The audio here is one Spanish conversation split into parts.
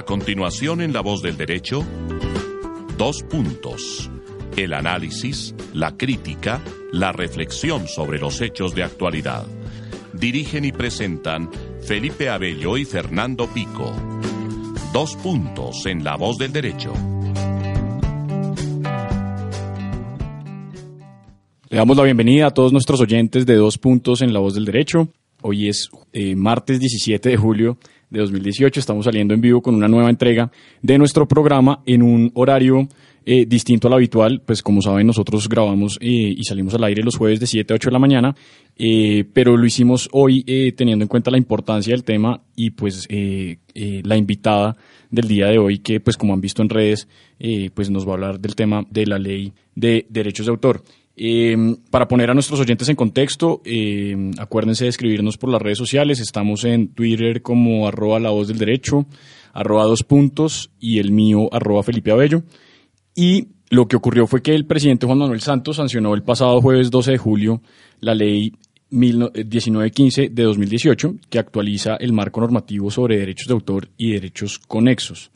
A continuación, en La Voz del Derecho, dos puntos. El análisis, la crítica, la reflexión sobre los hechos de actualidad. Dirigen y presentan Felipe Abello y Fernando Pico. Dos puntos en La Voz del Derecho. Le damos la bienvenida a todos nuestros oyentes de Dos puntos en La Voz del Derecho. Hoy es eh, martes 17 de julio de 2018. Estamos saliendo en vivo con una nueva entrega de nuestro programa en un horario eh, distinto al habitual. Pues como saben, nosotros grabamos eh, y salimos al aire los jueves de 7 a 8 de la mañana, eh, pero lo hicimos hoy teniendo en cuenta la importancia del tema y pues la invitada del día de hoy que pues como han visto en redes, pues nos va a hablar del tema de la ley de derechos de autor. Eh, para poner a nuestros oyentes en contexto, eh, acuérdense de escribirnos por las redes sociales. Estamos en Twitter como arroba la voz del derecho, arroba dos puntos y el mío arroba Felipe Abello. Y lo que ocurrió fue que el presidente Juan Manuel Santos sancionó el pasado jueves 12 de julio la ley 1915 de 2018 que actualiza el marco normativo sobre derechos de autor y derechos conexos.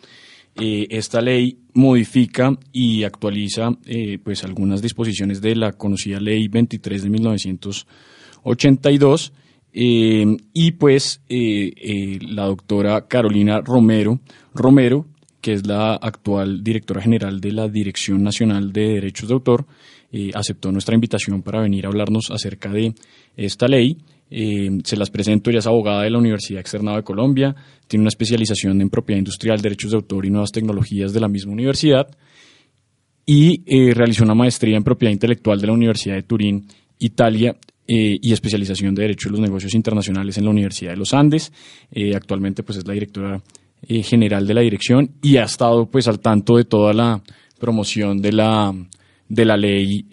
Eh, esta ley modifica y actualiza eh, pues algunas disposiciones de la conocida ley 23 de 1982 eh, y pues la doctora Carolina Romero Romero que es la actual directora general de la Dirección Nacional de Derechos de Autor aceptó nuestra invitación para venir a hablarnos acerca de esta ley eh, se las presento, ella es abogada de la Universidad Externado de Colombia, tiene una especialización en propiedad industrial, derechos de autor y nuevas tecnologías de la misma universidad y eh, realizó una maestría en propiedad intelectual de la Universidad de Turín, Italia, eh, y especialización de Derecho de los Negocios Internacionales en la Universidad de los Andes. actualmente pues es la directora general de la dirección y ha estado pues al tanto de toda la promoción de la de la ley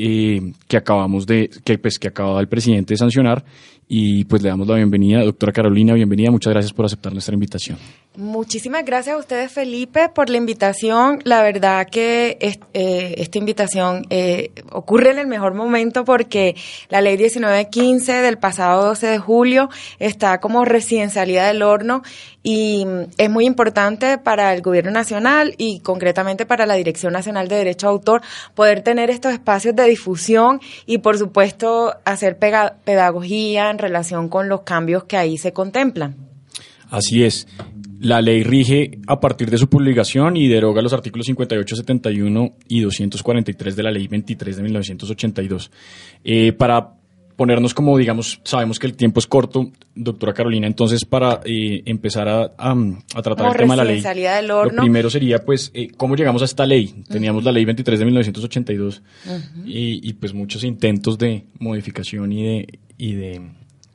que acabamos de que pues que acaba el presidente de sancionar y pues le damos la bienvenida. Doctora Carolina, bienvenida. Muchas gracias por aceptar nuestra invitación. Muchísimas gracias a ustedes, Felipe, por la invitación. La verdad que eh, esta invitación eh, ocurre en el mejor momento porque la ley 1915 del pasado 12 de julio está como recién salida del horno y mm, es muy importante para el gobierno nacional y concretamente para la Dirección Nacional de Derecho de Autor poder tener estos espacios de difusión y por supuesto hacer pedagogía en relación con los cambios que ahí se contemplan. Así es. La ley rige a partir de su publicación y deroga los artículos 58, 71 y 243 de la ley 23 de 1982. Eh, para ponernos como, digamos, sabemos que el tiempo es corto, doctora Carolina, entonces para eh, empezar a, tratar el tema de la ley, lo primero sería, pues, eh, ¿cómo llegamos a esta ley? Teníamos la ley 23 de 1982 y, y, pues muchos intentos de modificación y de, y de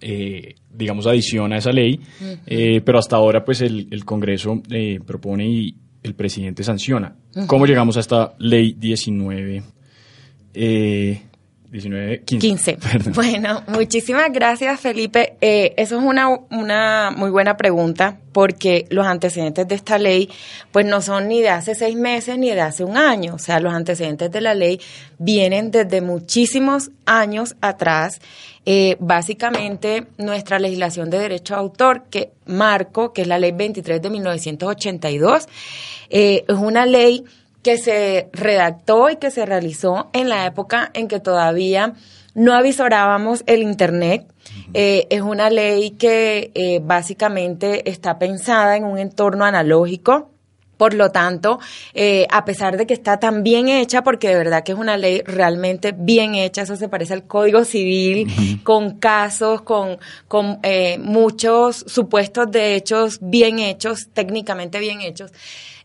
eh, digamos, adición a esa ley, pero hasta ahora, pues, el, el Congreso propone y el presidente sanciona. ¿Cómo llegamos a esta ley 19? 19, 15. Bueno, muchísimas gracias, Felipe. Eh, eso es una, una muy buena pregunta porque los antecedentes de esta ley pues no son ni de hace seis meses ni de hace un año. O sea, los antecedentes de la ley vienen desde muchísimos años atrás. Eh, básicamente, nuestra legislación de derecho de autor, que marco, que es la ley 23 de 1982, eh, es una ley que se redactó y que se realizó en la época en que todavía no avisorábamos el Internet. Eh, es una ley que eh, básicamente está pensada en un entorno analógico. Por lo tanto, eh, a pesar de que está tan bien hecha, porque de verdad que es una ley realmente bien hecha, eso se parece al Código Civil, con casos, con, con muchos supuestos de hechos bien hechos, técnicamente bien hechos,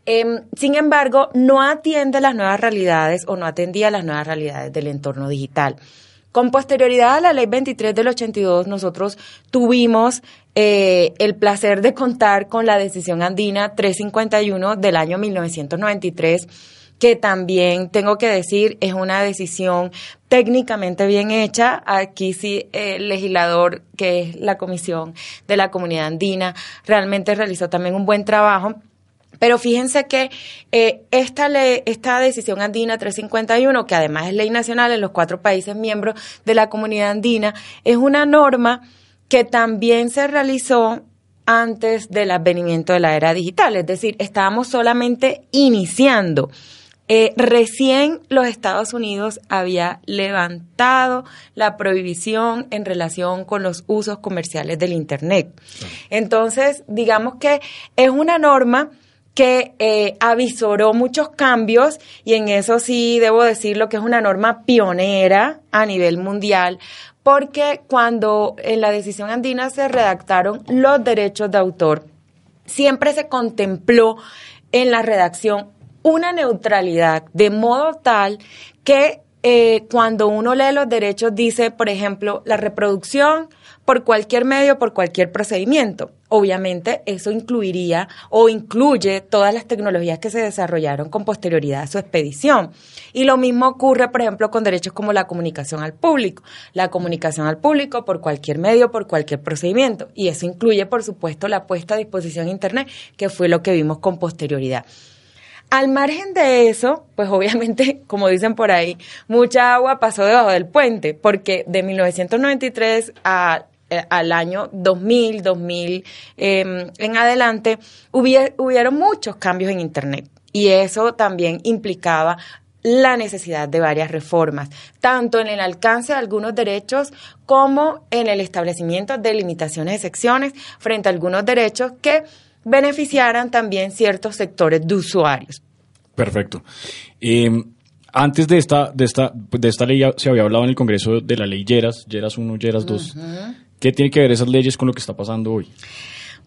Em, sin embargo, no atiende las nuevas realidades o no atendía las nuevas realidades del entorno digital. Con posterioridad a la ley 23 del 82, nosotros tuvimos eh, el placer de contar con la decisión andina 351 del año 1993 que también tengo que decir es una decisión técnicamente bien hecha. Aquí sí el legislador, que es la Comisión de la Comunidad Andina, realmente realizó también un buen trabajo. Pero fíjense que eh, esta ley, esta decisión andina 351, que además es ley nacional en los cuatro países miembros de la comunidad andina, es una norma que también se realizó antes del advenimiento de la era digital. Es decir, estábamos solamente iniciando eh, recién los Estados Unidos había levantado la prohibición en relación con los usos comerciales del Internet. Entonces, digamos que es una norma que eh, avisoró muchos cambios y en eso sí debo decirlo que es una norma pionera a nivel mundial porque cuando en la decisión andina se redactaron los derechos de autor, siempre se contempló en la redacción una neutralidad de modo tal que eh, cuando uno lee los derechos dice, por ejemplo, la reproducción por cualquier medio, por cualquier procedimiento. Obviamente eso incluiría o incluye todas las tecnologías que se desarrollaron con posterioridad a su expedición. Y lo mismo ocurre, por ejemplo, con derechos como la comunicación al público. La comunicación al público por cualquier medio, por cualquier procedimiento. Y eso incluye, por supuesto, la puesta a disposición de Internet, que fue lo que vimos con posterioridad. Al margen de eso, pues obviamente, como dicen por ahí, mucha agua pasó debajo del puente, porque de 1993 a, eh, al año 2000, 2000 em, en adelante, hubieron muchos cambios en Internet. Y eso también implicaba la necesidad de varias reformas, tanto en el alcance de algunos derechos como en el establecimiento de limitaciones de secciones frente a algunos derechos que beneficiaran también ciertos sectores de usuarios. Perfecto. Em, antes de esta, de, esta, de esta ley se había hablado en el Congreso de la ley Lleras, Lleras 1, Lleras 2. ¿Qué tiene que ver esas leyes con lo que está pasando hoy?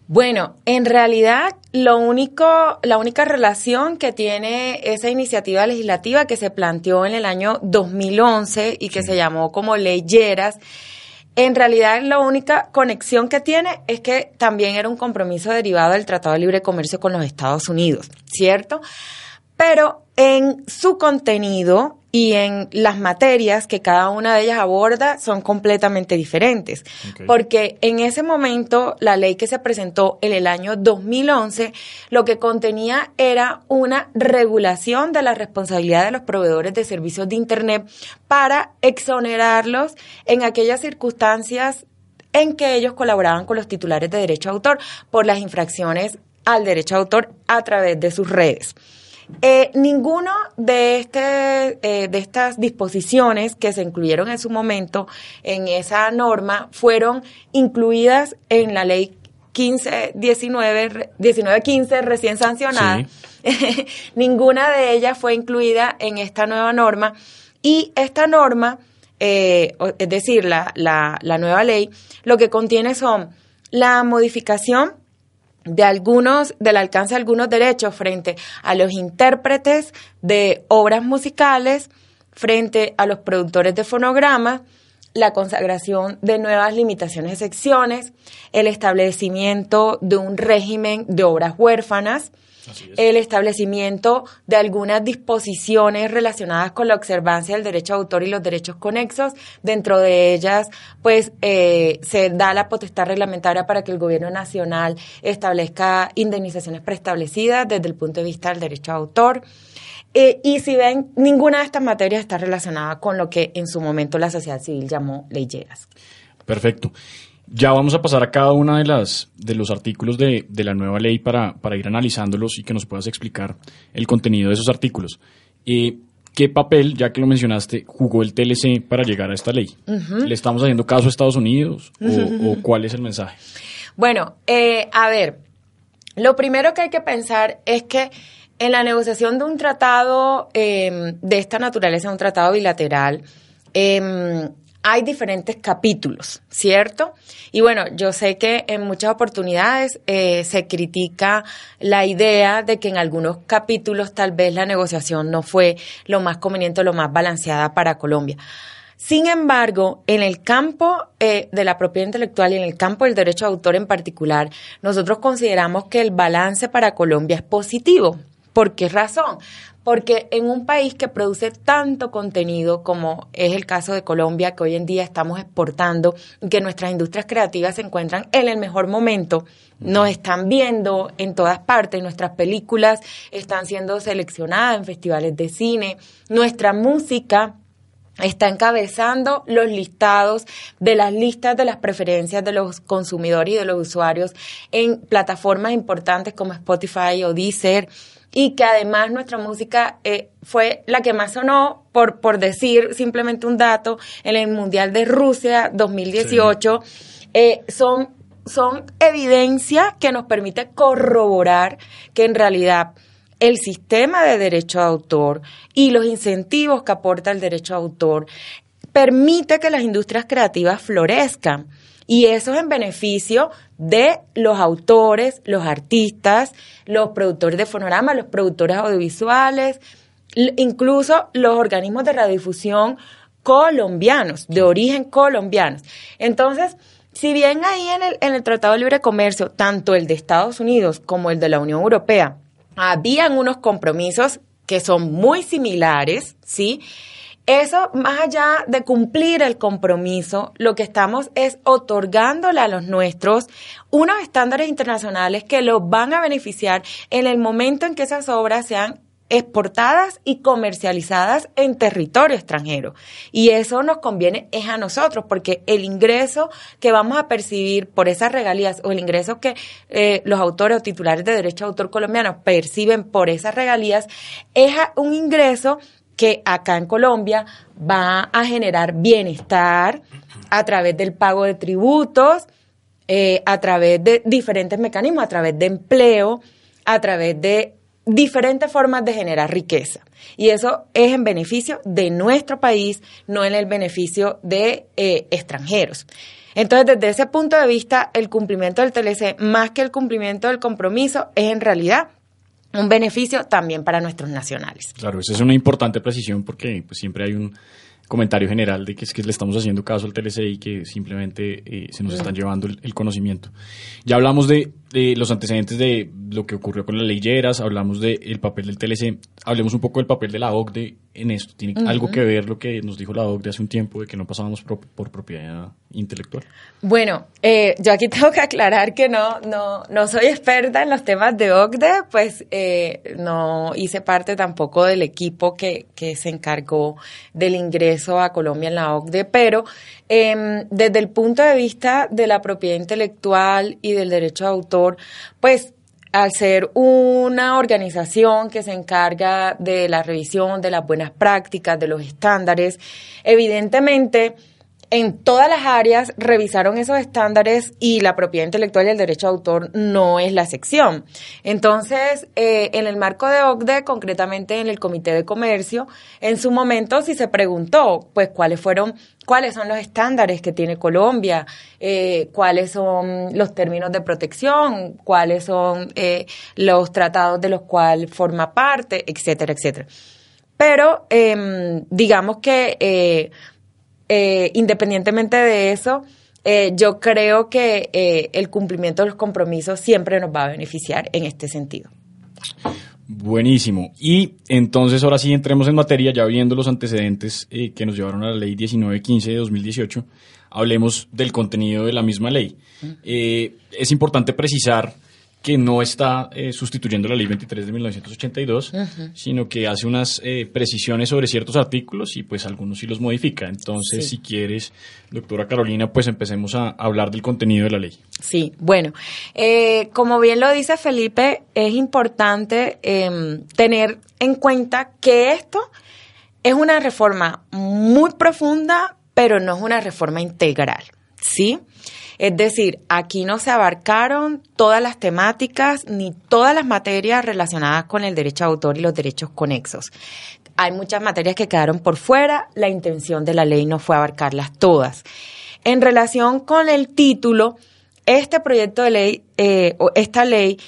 Bueno, en realidad lo único, la única relación que tiene esa iniciativa legislativa que se planteó en el año 2011 y que se llamó como Ley Lleras en realidad, la única conexión que tiene es que también era un compromiso derivado del Tratado de Libre Comercio con los Estados Unidos, ¿cierto? Pero en su contenido y en las materias que cada una de ellas aborda son completamente diferentes. Porque en ese momento la ley que se presentó en el año 2011 lo que contenía era una regulación de la responsabilidad de los proveedores de servicios de Internet para exonerarlos en aquellas circunstancias en que ellos colaboraban con los titulares de derecho de autor por las infracciones al derecho de autor a través de sus redes. Eh, ninguno de, este, eh, de estas disposiciones que se incluyeron en su momento en esa norma fueron incluidas en la ley 15, 19, 1915 recién sancionada. Ninguna de ellas fue incluida en esta nueva norma y esta norma, eh, es decir, la, la, la nueva ley, lo que contiene son la modificación de algunos, del alcance de algunos derechos frente a los intérpretes de obras musicales, frente a los productores de fonogramas, la consagración de nuevas limitaciones de secciones, el establecimiento de un régimen de obras huérfanas, el establecimiento de algunas disposiciones relacionadas con la observancia del derecho de autor y los derechos conexos. Dentro de ellas, pues, eh, se da la potestad reglamentaria para que el gobierno nacional establezca indemnizaciones preestablecidas desde el punto de vista del derecho de autor. Eh, y si ven, ninguna de estas materias está relacionada con lo que en su momento la sociedad civil llamó leyeras. Perfecto. Ya vamos a pasar a cada uno de las de los artículos de, la nueva ley para, para, ir analizándolos y que nos puedas explicar el contenido de esos artículos. Eh, ¿Qué papel, ya que lo mencionaste, jugó el TLC para llegar a esta ley? ¿Le estamos haciendo caso a Estados Unidos o, cuál es el mensaje? Bueno, eh, a ver, lo primero que hay que pensar es que en la negociación de un tratado eh, de esta naturaleza, un tratado bilateral, eh, hay diferentes capítulos, ¿cierto? Y bueno, yo sé que en muchas oportunidades eh, se critica la idea de que en algunos capítulos tal vez la negociación no fue lo más conveniente, lo más balanceada para Colombia. Sin embargo, en el campo eh, de la propiedad intelectual y en el campo del derecho de autor en particular, nosotros consideramos que el balance para Colombia es positivo. ¿Por qué razón? Porque en un país que produce tanto contenido como es el caso de Colombia, que hoy en día estamos exportando, que nuestras industrias creativas se encuentran en el mejor momento, nos están viendo en todas partes, nuestras películas están siendo seleccionadas en festivales de cine, nuestra música está encabezando los listados de las listas de las preferencias de los consumidores y de los usuarios en plataformas importantes como Spotify o Deezer y que además nuestra música eh, fue la que más sonó, por, por decir simplemente un dato, en el Mundial de Rusia 2018, eh, son, son evidencia que nos permite corroborar que en realidad el sistema de derecho de autor y los incentivos que aporta el derecho de autor permite que las industrias creativas florezcan. Y eso es en beneficio de los autores, los artistas, los productores de fonorama, los productores audiovisuales, incluso los organismos de radiodifusión colombianos, de origen colombianos. Entonces, si bien ahí en el, en el Tratado de Libre Comercio, tanto el de Estados Unidos como el de la Unión Europea, habían unos compromisos que son muy similares, ¿sí? Eso, más allá de cumplir el compromiso, lo que estamos es otorgándole a los nuestros unos estándares internacionales que los van a beneficiar en el momento en que esas obras sean exportadas y comercializadas en territorio extranjero. Y eso nos conviene es a nosotros, porque el ingreso que vamos a percibir por esas regalías o el ingreso que eh, los autores o titulares de derecho de autor colombianos perciben por esas regalías es un ingreso que acá en Colombia va a generar bienestar a través del pago de tributos, eh, a través de diferentes mecanismos, a través de empleo, a través de diferentes formas de generar riqueza. Y eso es en beneficio de nuestro país, no en el beneficio de eh, extranjeros. Entonces, desde ese punto de vista, el cumplimiento del TLC, más que el cumplimiento del compromiso, es en realidad un beneficio también para nuestros nacionales. Claro, esa es una importante precisión porque pues, siempre hay un comentario general de que es que le estamos haciendo caso al TLC y que simplemente eh, se nos están llevando el, conocimiento. Ya hablamos de, los antecedentes de lo que ocurrió con las leyeras, hablamos del papel del TLC, hablemos un poco del papel de la OCDE en esto. ¿Tiene algo que ver lo que nos dijo la OCDE hace un tiempo de que no pasábamos por, propiedad intelectual? Bueno, eh, yo aquí tengo que aclarar que no, no, no soy experta en los temas de OCDE, pues eh, no hice parte tampoco del equipo que, que se encargó del ingreso a Colombia en la OCDE, pero eh, desde el punto de vista de la propiedad intelectual y del derecho de autor, pues al ser una organización que se encarga de la revisión de las buenas prácticas, de los estándares, evidentemente en todas las áreas revisaron esos estándares y la propiedad intelectual y el derecho de autor no es la sección. Entonces, eh, en el marco de OCDE, concretamente en el Comité de Comercio, en su momento sí se preguntó, pues, cuáles fueron, cuáles son los estándares que tiene Colombia, eh, cuáles son los términos de protección, cuáles son eh, los tratados de los cuales forma parte, etcétera, etcétera. Pero, em, digamos que eh, independientemente de eso, eh, yo creo que eh, el cumplimiento de los compromisos siempre nos va a beneficiar en este sentido. Buenísimo. Y entonces ahora sí entremos en materia, ya viendo los antecedentes que nos llevaron a la ley 1915 de 2018, hablemos del contenido de la misma ley. es importante precisar que no está eh, sustituyendo la ley 23 de 1982, sino que hace unas eh, precisiones sobre ciertos artículos y pues algunos sí los modifica. Entonces, si quieres, doctora Carolina, pues empecemos a hablar del contenido de la ley. Sí, bueno, eh, como bien lo dice Felipe, es importante em, tener en cuenta que esto es una reforma muy profunda, pero no es una reforma integral, ¿sí? Es decir, aquí no se abarcaron todas las temáticas ni todas las materias relacionadas con el derecho de autor y los derechos conexos. Hay muchas materias que quedaron por fuera, la intención de la ley no fue abarcarlas todas. En relación con el título, este proyecto de ley, eh, o esta ley,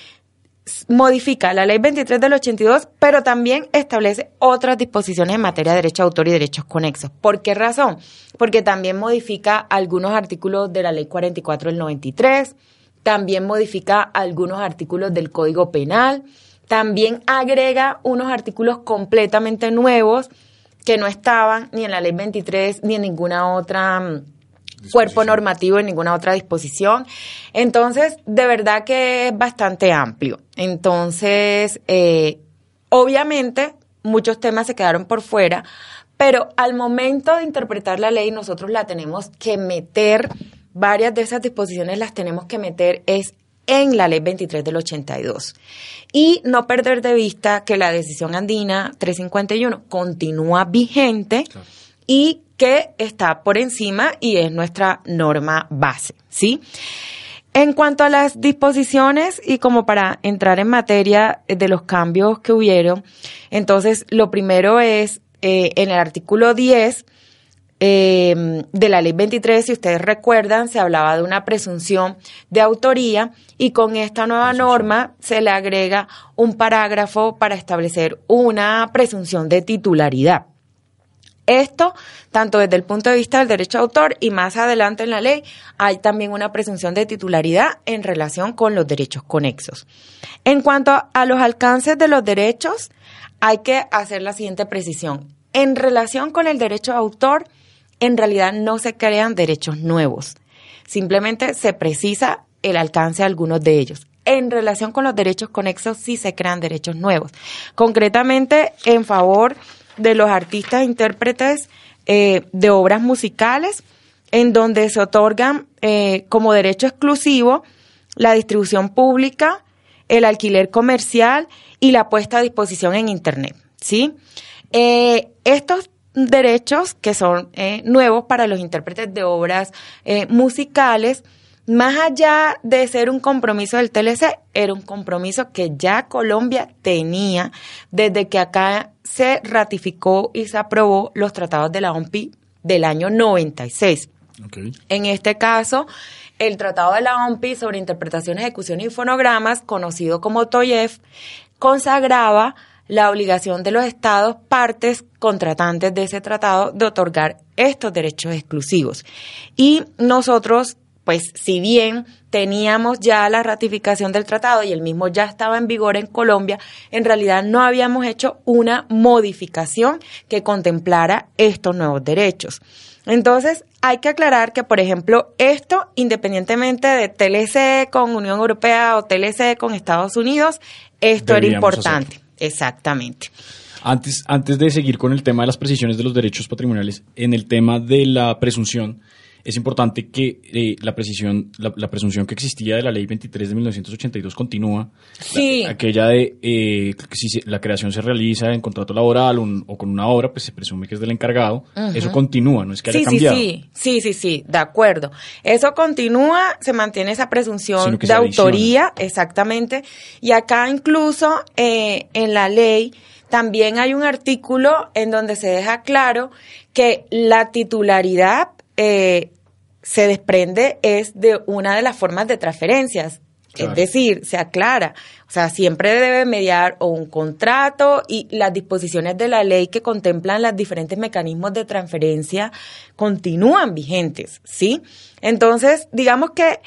modifica la ley 23 del 82, pero también establece otras disposiciones en materia de derecho de autor y derechos conexos. ¿Por qué razón? Porque también modifica algunos artículos de la ley 44 del 93, también modifica algunos artículos del Código Penal, también agrega unos artículos completamente nuevos que no estaban ni en la ley 23 ni en ninguna otra mm, cuerpo normativo, en ninguna otra disposición. Entonces, de verdad que es bastante amplio. Entonces, eh, obviamente, muchos temas se quedaron por fuera, pero al momento de interpretar la ley, nosotros la tenemos que meter, varias de esas disposiciones las tenemos que meter es en la ley 23 del 82. Y no perder de vista que la decisión andina 351 continúa vigente y que está por encima y es nuestra norma base, ¿sí? En cuanto a las disposiciones y como para entrar en materia de los cambios que hubieron, entonces lo primero es eh, en el artículo 10 eh, de la ley 23, si ustedes recuerdan, se hablaba de una presunción de autoría y con esta nueva norma se le agrega un parágrafo para establecer una presunción de titularidad. Esto, tanto desde el punto de vista del derecho de autor y más adelante en la ley, hay también una presunción de titularidad en relación con los derechos conexos. En cuanto a los alcances de los derechos, hay que hacer la siguiente precisión. En relación con el derecho de autor, en realidad no se crean derechos nuevos. Simplemente se precisa el alcance de algunos de ellos. En relación con los derechos conexos sí se crean derechos nuevos. Concretamente, en favor de los artistas e intérpretes eh, de obras musicales, en donde se otorgan eh, como derecho exclusivo la distribución pública, el alquiler comercial y la puesta a disposición en Internet. ¿sí? Eh, estos derechos que son nuevos para los intérpretes de obras musicales, más allá de ser un compromiso del TLC, era un compromiso que ya Colombia tenía desde que acá se ratificó y se aprobó los tratados de la OMPI del año 96. En este caso, el Tratado de la OMPI sobre Interpretación, Ejecución y Fonogramas, conocido como TOYEF, consagraba la obligación de los estados partes contratantes de ese tratado de otorgar estos derechos exclusivos. Y nosotros pues si bien teníamos ya la ratificación del tratado y el mismo ya estaba en vigor en Colombia, en realidad no habíamos hecho una modificación que contemplara estos nuevos derechos. Entonces, hay que aclarar que, por ejemplo, esto, independientemente de TLC con Unión Europea o TLC con Estados Unidos, esto era importante. Exactamente. Antes, antes de seguir con el tema de las precisiones de los derechos patrimoniales, en el tema de la presunción, es importante que eh, la precisión, la, presunción que existía de la ley 23 de 1982 continúa. Sí. aquella de eh, que si la creación se realiza en contrato laboral o con una obra, pues se presume que es del encargado. Eso continúa, no es que haya cambiado. Sí, sí, sí, sí, de acuerdo. Eso continúa, se mantiene esa presunción de autoría, exactamente. Y acá incluso eh, en la ley también hay un artículo en donde se deja claro que la titularidad eh, se desprende es de una de las formas de transferencias. Es decir, se aclara. O sea, siempre debe mediar o un contrato y las disposiciones de la ley que contemplan los diferentes mecanismos de transferencia continúan vigentes, ¿sí? Entonces, digamos que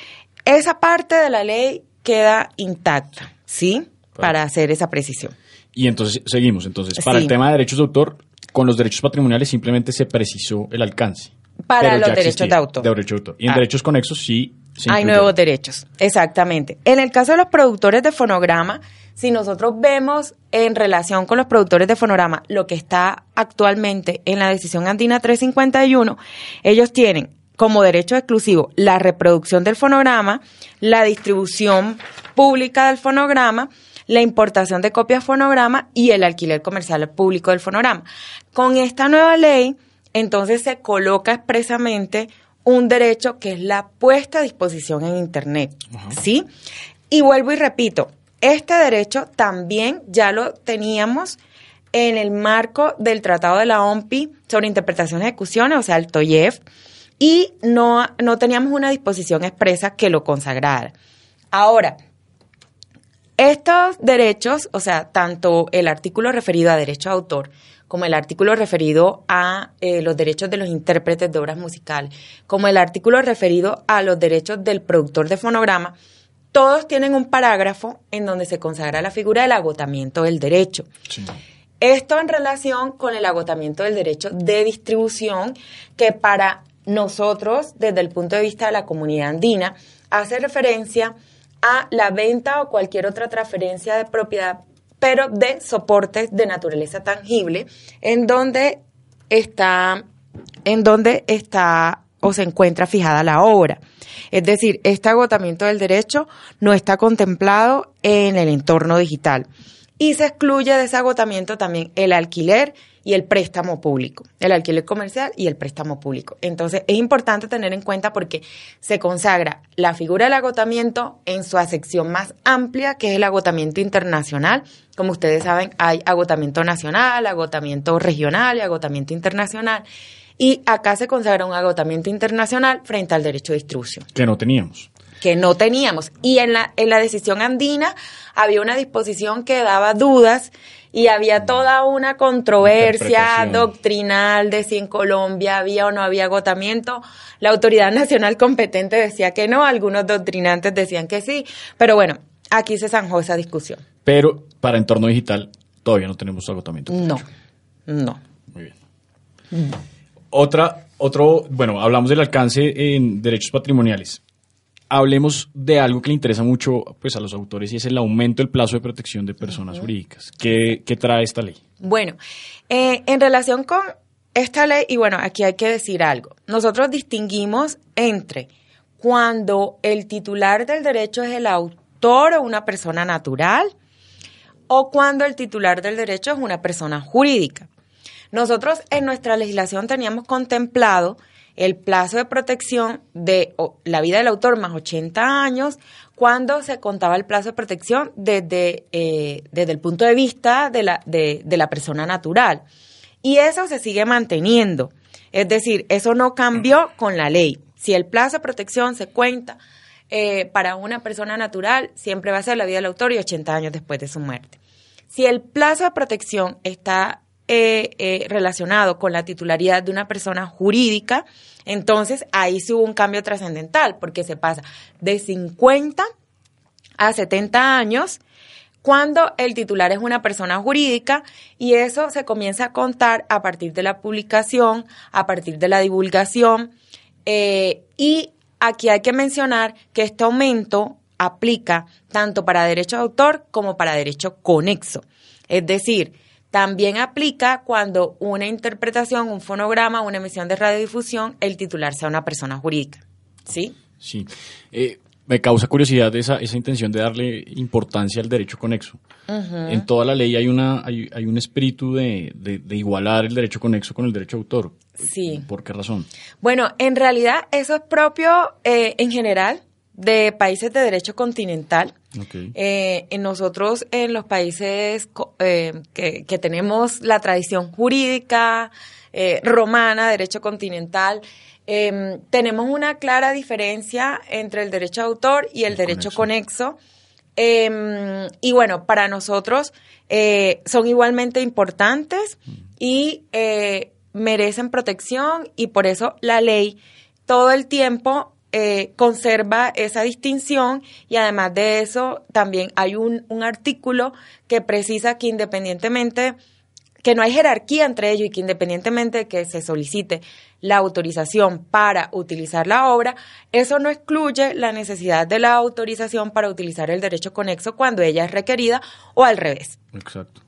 esa parte de la ley queda intacta, ¿sí? Para hacer esa precisión. Y entonces, seguimos. Entonces, para el tema de derechos de autor, con los derechos patrimoniales simplemente se precisó el alcance. Para los derechos de autor. Y en ah. derechos conexos sí. Hay nuevos derechos, exactamente. En el caso de los productores de fonograma, si nosotros vemos en relación con los productores de fonograma lo que está actualmente en la decisión andina 351, ellos tienen como derecho exclusivo la reproducción del fonograma, la distribución pública del fonograma, la importación de copias fonograma y el alquiler comercial público del fonograma. Con esta nueva ley, entonces se coloca expresamente un derecho que es la puesta a disposición en Internet. ¿Sí? Y vuelvo y repito, este derecho también ya lo teníamos en el marco del Tratado de la OMPI sobre interpretación y ejecuciones, o sea, el TOYEF, y no, no teníamos una disposición expresa que lo consagrara. Ahora, Estos derechos, o sea, tanto el artículo referido a derecho de autor como el artículo referido a eh, los derechos de los intérpretes de obras musicales, como el artículo referido a los derechos del productor de fonograma, todos tienen un parágrafo en donde se consagra la figura del agotamiento del derecho. Esto en relación con el agotamiento del derecho de distribución, que para nosotros, desde el punto de vista de la comunidad andina, hace referencia a la venta o cualquier otra transferencia de propiedad pero de soportes de naturaleza tangible, en donde está, en donde está o se encuentra fijada la obra. Es decir, este agotamiento del derecho no está contemplado en el entorno digital. Y se excluye de ese agotamiento también el alquiler y el préstamo público, el alquiler comercial y el préstamo público. Entonces, es importante tener en cuenta porque se consagra la figura del agotamiento en su acepción más amplia, que es el agotamiento internacional. Como ustedes saben, hay agotamiento nacional, agotamiento regional y agotamiento internacional. Y acá se consagra un agotamiento internacional frente al derecho de distribución. Que no teníamos que no teníamos. Y en la, en la decisión andina había una disposición que daba dudas y había toda una controversia doctrinal de si en Colombia había o no había agotamiento. La autoridad nacional competente decía que no, algunos doctrinantes decían que sí, pero bueno, aquí se zanjó esa discusión. Pero para entorno digital todavía no tenemos agotamiento. No, no. Muy bien. Otra, otro, bueno, hablamos del alcance en derechos patrimoniales hablemos de algo que le interesa mucho pues, a los autores y es el aumento del plazo de protección de personas jurídicas. ¿Qué, trae esta ley? Bueno, eh, en relación con esta ley, y bueno, aquí hay que decir algo, nosotros distinguimos entre cuando el titular del derecho es el autor o una persona natural o cuando el titular del derecho es una persona jurídica. Nosotros en nuestra legislación teníamos contemplado el plazo de protección de la vida del autor más 80 años cuando se contaba el plazo de protección desde, eh, desde el punto de vista de la, de, la persona natural. Y eso se sigue manteniendo. Es decir, eso no cambió con la ley. Si el plazo de protección se cuenta eh, para una persona natural, siempre va a ser la vida del autor y 80 años después de su muerte. Si el plazo de protección está relacionado con la titularidad de una persona jurídica, entonces ahí sí hubo un cambio trascendental, porque se pasa de 50 a 70 años cuando el titular es una persona jurídica y eso se comienza a contar a partir de la publicación, a partir de la divulgación eh, y aquí hay que mencionar que este aumento aplica tanto para derecho de autor como para derecho conexo. Es decir, también aplica cuando una interpretación, un fonograma, una emisión de radiodifusión, el titular sea una persona jurídica. ¿Sí? Sí. Eh, me causa curiosidad esa, esa intención de darle importancia al derecho conexo. En toda la ley hay, una, hay, un espíritu de, igualar el derecho conexo con el derecho de autor. Sí. ¿Por qué razón? Bueno, en realidad eso es propio eh, en general de países de derecho continental. Eh, en nosotros, en los países eh, que, tenemos la tradición jurídica eh, romana, derecho continental, em, tenemos una clara diferencia entre el derecho de autor y el, derecho conexo. Em, y bueno, para nosotros son igualmente importantes mm. y merecen protección y por eso la ley todo el tiempo eh, conserva esa distinción y además de eso también hay un, un artículo que precisa que independientemente que no hay jerarquía entre ellos y que independientemente de que se solicite la autorización para utilizar la obra, eso no excluye la necesidad de la autorización para utilizar el derecho conexo cuando ella es requerida o al revés. Exacto.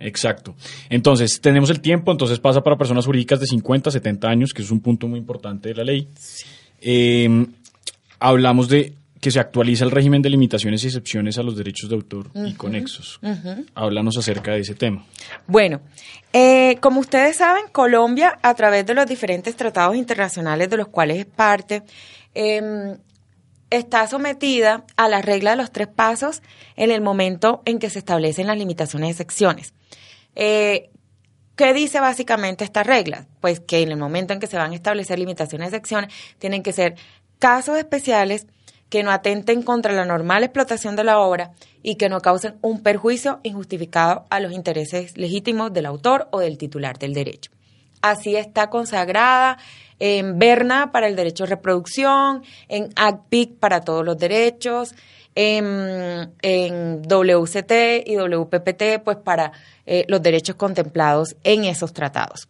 Exacto. Entonces, tenemos el tiempo, entonces pasa para personas jurídicas de 50 a 70 años, que es un punto muy importante de la ley. Sí. Eh, hablamos de que se actualiza el régimen de limitaciones y excepciones a los derechos de autor y conexos. Háblanos acerca de ese tema. Bueno, eh, como ustedes saben, Colombia, a través de los diferentes tratados internacionales de los cuales es parte, em, está sometida a la regla de los tres pasos en el momento en que se establecen las limitaciones y excepciones. Eh, ¿Qué dice básicamente esta regla? Pues que en el momento en que se van a establecer limitaciones de secciones, tienen que ser casos especiales que no atenten contra la normal explotación de la obra y que no causen un perjuicio injustificado a los intereses legítimos del autor o del titular del derecho. Así está consagrada en Berna para el derecho de reproducción, en ACPIC para todos los derechos, en, WCT y WPPT pues para eh, los derechos contemplados en esos tratados.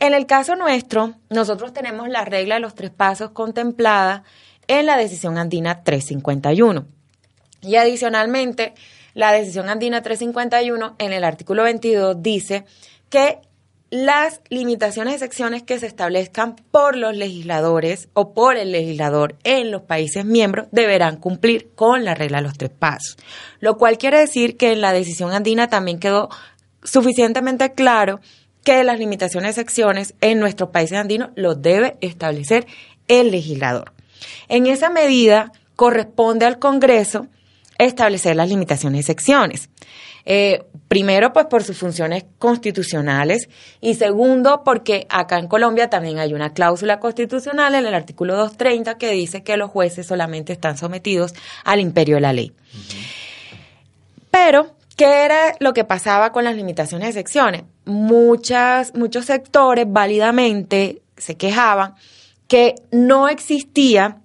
En el caso nuestro, nosotros tenemos la regla de los tres pasos contemplada en la decisión andina 351. Y adicionalmente, la decisión andina 351 en el artículo 22 dice que las limitaciones de secciones que se establezcan por los legisladores o por el legislador en los países miembros deberán cumplir con la regla de los tres pasos. Lo cual quiere decir que en la decisión andina también quedó suficientemente claro que las limitaciones de secciones en nuestros países andinos lo debe establecer el legislador. En esa medida corresponde al Congreso establecer las limitaciones de secciones. Eh, primero, pues por sus funciones constitucionales y segundo, porque acá en Colombia también hay una cláusula constitucional en el artículo 230 que dice que los jueces solamente están sometidos al imperio de la ley. Pero, ¿qué era lo que pasaba con las limitaciones de secciones? Muchas, muchos sectores válidamente se quejaban que no existía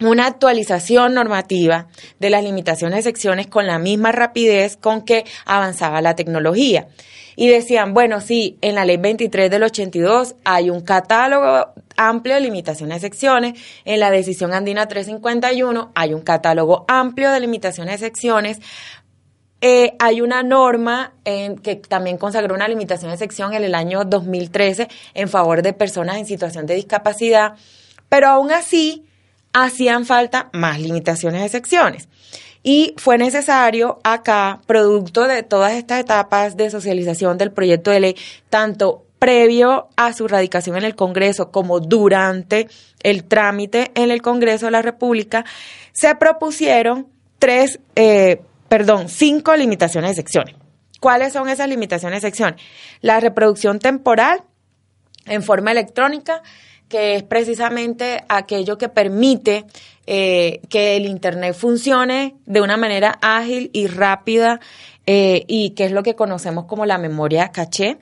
una actualización normativa de las limitaciones de secciones con la misma rapidez con que avanzaba la tecnología. Y decían, bueno, sí, en la ley 23 del 82 hay un catálogo amplio de limitaciones de secciones, en la decisión andina 351 hay un catálogo amplio de limitaciones de secciones, eh, hay una norma que también consagró una limitación de sección en el año 2013 en favor de personas en situación de discapacidad, pero aún así hacían falta más limitaciones de secciones. Y fue necesario acá, producto de todas estas etapas de socialización del proyecto de ley, tanto previo a su radicación en el Congreso como durante el trámite en el Congreso de la República, se propusieron tres, eh, perdón, cinco limitaciones de secciones. ¿Cuáles son esas limitaciones de secciones? La reproducción temporal en forma electrónica, que es precisamente aquello que permite eh, que el Internet funcione de una manera ágil y rápida eh, y que es lo que conocemos como la memoria caché.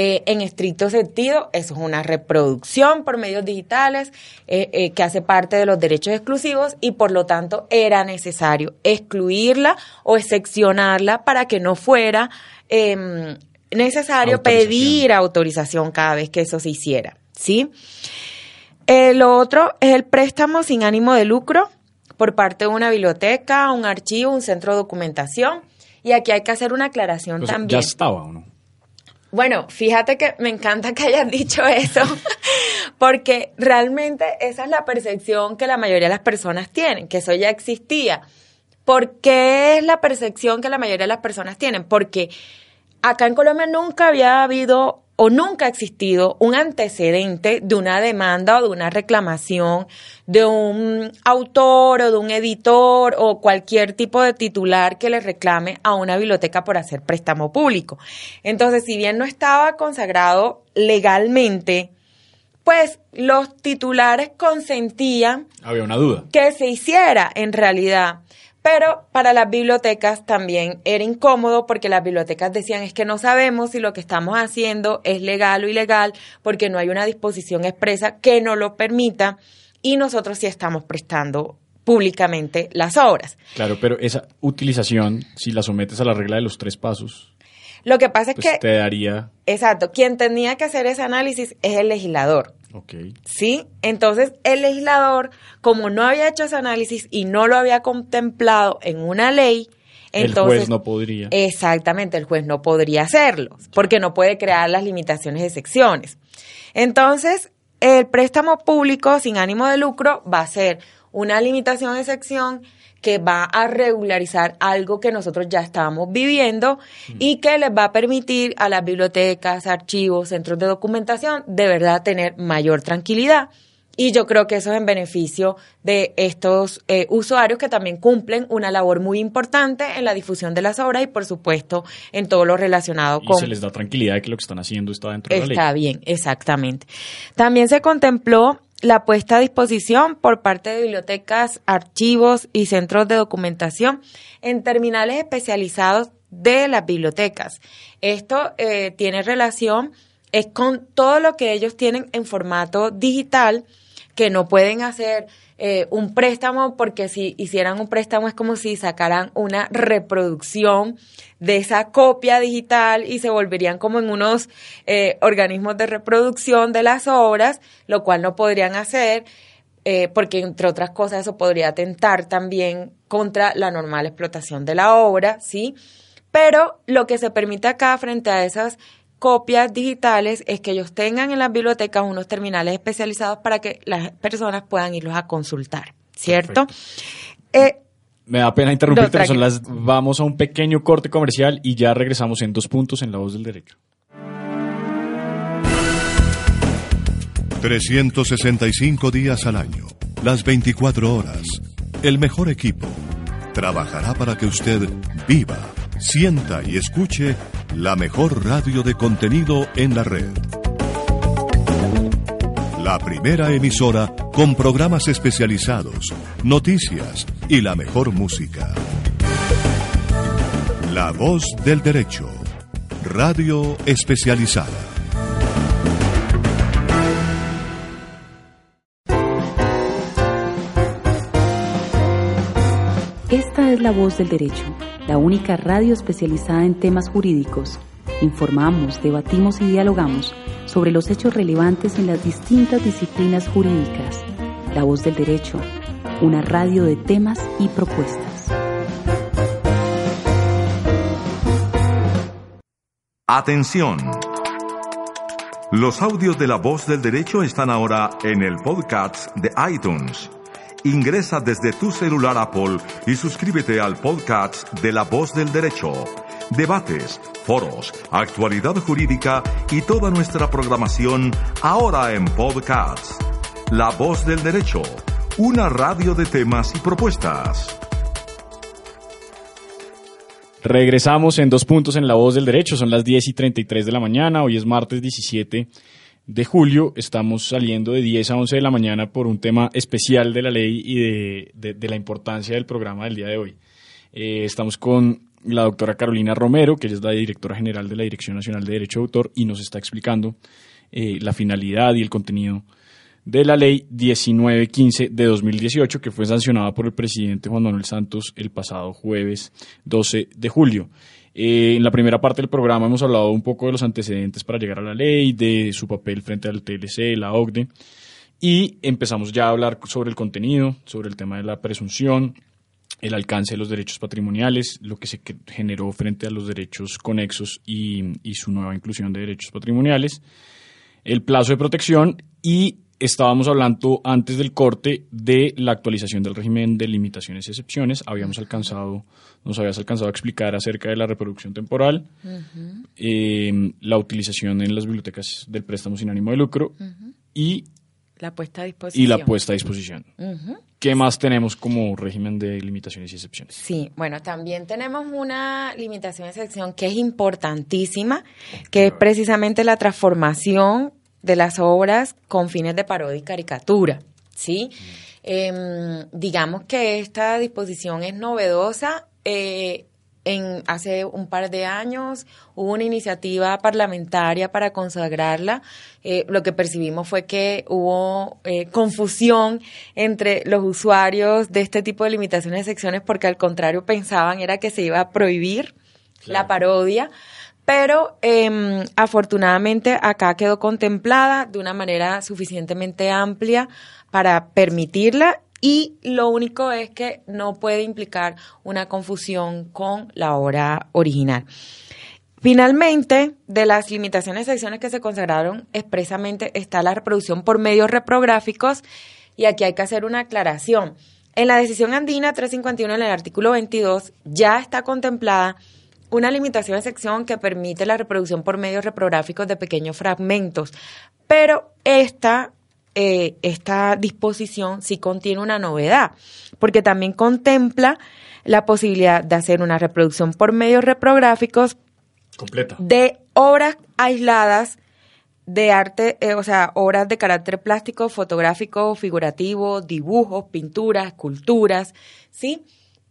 Eh, en estricto sentido, eso es una reproducción por medios digitales que hace parte de los derechos exclusivos y por lo tanto era necesario excluirla o excepcionarla para que no fuera em, necesario pedir autorización cada vez que eso se hiciera. ¿Sí? Eh, lo otro es el préstamo sin ánimo de lucro por parte de una biblioteca, un archivo, un centro de documentación. Y aquí hay que hacer una aclaración también. ¿Ya estaba o no? Bueno, fíjate que me encanta que hayas dicho eso, porque realmente esa es la percepción que la mayoría de las personas tienen, que eso ya existía. ¿Por qué es la percepción que la mayoría de las personas tienen? Porque acá en Colombia nunca había habido o nunca ha existido un antecedente de una demanda o de una reclamación de un autor o de un editor o cualquier tipo de titular que le reclame a una biblioteca por hacer préstamo público. Entonces, si bien no estaba consagrado legalmente, pues los titulares consentían había una duda que se hiciera en realidad. Pero para las bibliotecas también era incómodo porque las bibliotecas decían es que no sabemos si lo que estamos haciendo es legal o ilegal porque no hay una disposición expresa que no lo permita y nosotros sí estamos prestando públicamente las obras. Claro, pero esa utilización, si la sometes a la regla de los tres pasos, lo que pasa es pues que... Te daría... Exacto, quien tenía que hacer ese análisis es el legislador. Okay. ¿Sí? Entonces, el legislador, como no había hecho ese análisis y no lo había contemplado en una ley, entonces, el juez no podría. Exactamente, el juez no podría hacerlo, porque no puede crear las limitaciones de secciones. Entonces, el préstamo público sin ánimo de lucro va a ser una limitación de sección que va a regularizar algo que nosotros ya estábamos viviendo y que les va a permitir a las bibliotecas, archivos, centros de documentación de verdad tener mayor tranquilidad. Y yo creo que eso es en beneficio de estos eh, usuarios que también cumplen una labor muy importante en la difusión de las obras y, por supuesto, en todo lo relacionado con... Se les da tranquilidad de que lo que están haciendo está dentro de la ley. Está bien, exactamente. También se contempló la puesta a disposición por parte de bibliotecas, archivos y centros de documentación en terminales especializados de las bibliotecas. Esto eh, tiene relación es con todo lo que ellos tienen en formato digital que no pueden hacer eh, un préstamo porque si hicieran un préstamo es como si sacaran una reproducción de esa copia digital y se volverían como en unos eh, organismos de reproducción de las obras, lo cual no podrían hacer. porque entre otras cosas eso podría atentar también contra la normal explotación de la obra, ¿sí? Pero lo que se permite acá frente a esas copias digitales es que ellos tengan en las bibliotecas unos terminales especializados para que las personas puedan irlos a consultar, ¿cierto? Eh, Me da pena interrumpirte, son las, vamos a un pequeño corte comercial y ya regresamos en dos puntos en La Voz del Derecho. 365 días al año, las 24 horas, el mejor equipo trabajará para que usted viva sienta y escuche la mejor radio de contenido en la red. La primera emisora con programas especializados, noticias y la mejor música. La voz del derecho. Radio especializada. La voz del derecho la única radio especializada en temas jurídicos. Informamos, debatimos y dialogamos sobre los hechos relevantes en las distintas disciplinas jurídicas. La voz del derecho, una radio de temas y propuestas. Atención. Los audios de la voz del derecho están ahora en el podcast de iTunes. Ingresa desde tu celular Apple y suscríbete al podcast de La Voz del Derecho. Debates, foros, actualidad jurídica y toda nuestra programación ahora en podcast. La Voz del Derecho, una radio de temas y propuestas. Regresamos en dos puntos en La Voz del Derecho, son las 10 y 33 de la mañana, hoy es martes 17 de julio. Estamos saliendo de 10 a 11 de la mañana por un tema especial de la ley y de, la importancia del programa del día de hoy. Eh, estamos con la doctora Carolina Romero, que es la directora general de la Dirección Nacional de Derecho de Autor, y nos está explicando eh, la finalidad y el contenido de la ley 1915 de 2018, que fue sancionada por el presidente Juan Manuel Santos el pasado jueves 12 de julio. Eh, en la primera parte del programa hemos hablado un poco de los antecedentes para llegar a la ley, de su papel frente al TLC, la OCDE, y empezamos ya a hablar sobre el contenido, sobre el tema de la presunción, el alcance de los derechos patrimoniales, lo que se generó frente a los derechos conexos y, y su nueva inclusión de derechos patrimoniales, el plazo de protección y estábamos hablando antes del corte de la actualización del régimen de limitaciones y excepciones. Habíamos alcanzado, nos habías alcanzado a explicar acerca de la reproducción temporal, eh, la utilización en las bibliotecas del préstamo sin ánimo de lucro y la puesta a disposición. Y la puesta a disposición. ¿Qué más tenemos como régimen de limitaciones y excepciones? Sí, bueno, también tenemos una limitación y excepción que es importantísima, que es precisamente la transformación de las obras con fines de parodia y caricatura, ¿sí? Em, digamos que esta disposición es novedosa. Eh, en, hace un par de años hubo una iniciativa parlamentaria para consagrarla. Eh, lo que percibimos fue que hubo eh, confusión entre los usuarios de este tipo de limitaciones de secciones porque al contrario pensaban era que se iba a prohibir la parodia pero em, afortunadamente acá quedó contemplada de una manera suficientemente amplia para permitirla y lo único es que no puede implicar una confusión con la obra original. Finalmente, de las limitaciones de secciones que se consagraron expresamente está la reproducción por medios reprográficos y aquí hay que hacer una aclaración. En la decisión andina 351 en el artículo 22 ya está contemplada una limitación de sección que permite la reproducción por medios reprográficos de pequeños fragmentos, pero esta, eh, esta disposición sí contiene una novedad, porque también contempla la posibilidad de hacer una reproducción por medios reprográficos completa de obras aisladas de arte, eh, o sea, obras de carácter plástico, fotográfico, figurativo, dibujos, pinturas, esculturas, ¿sí?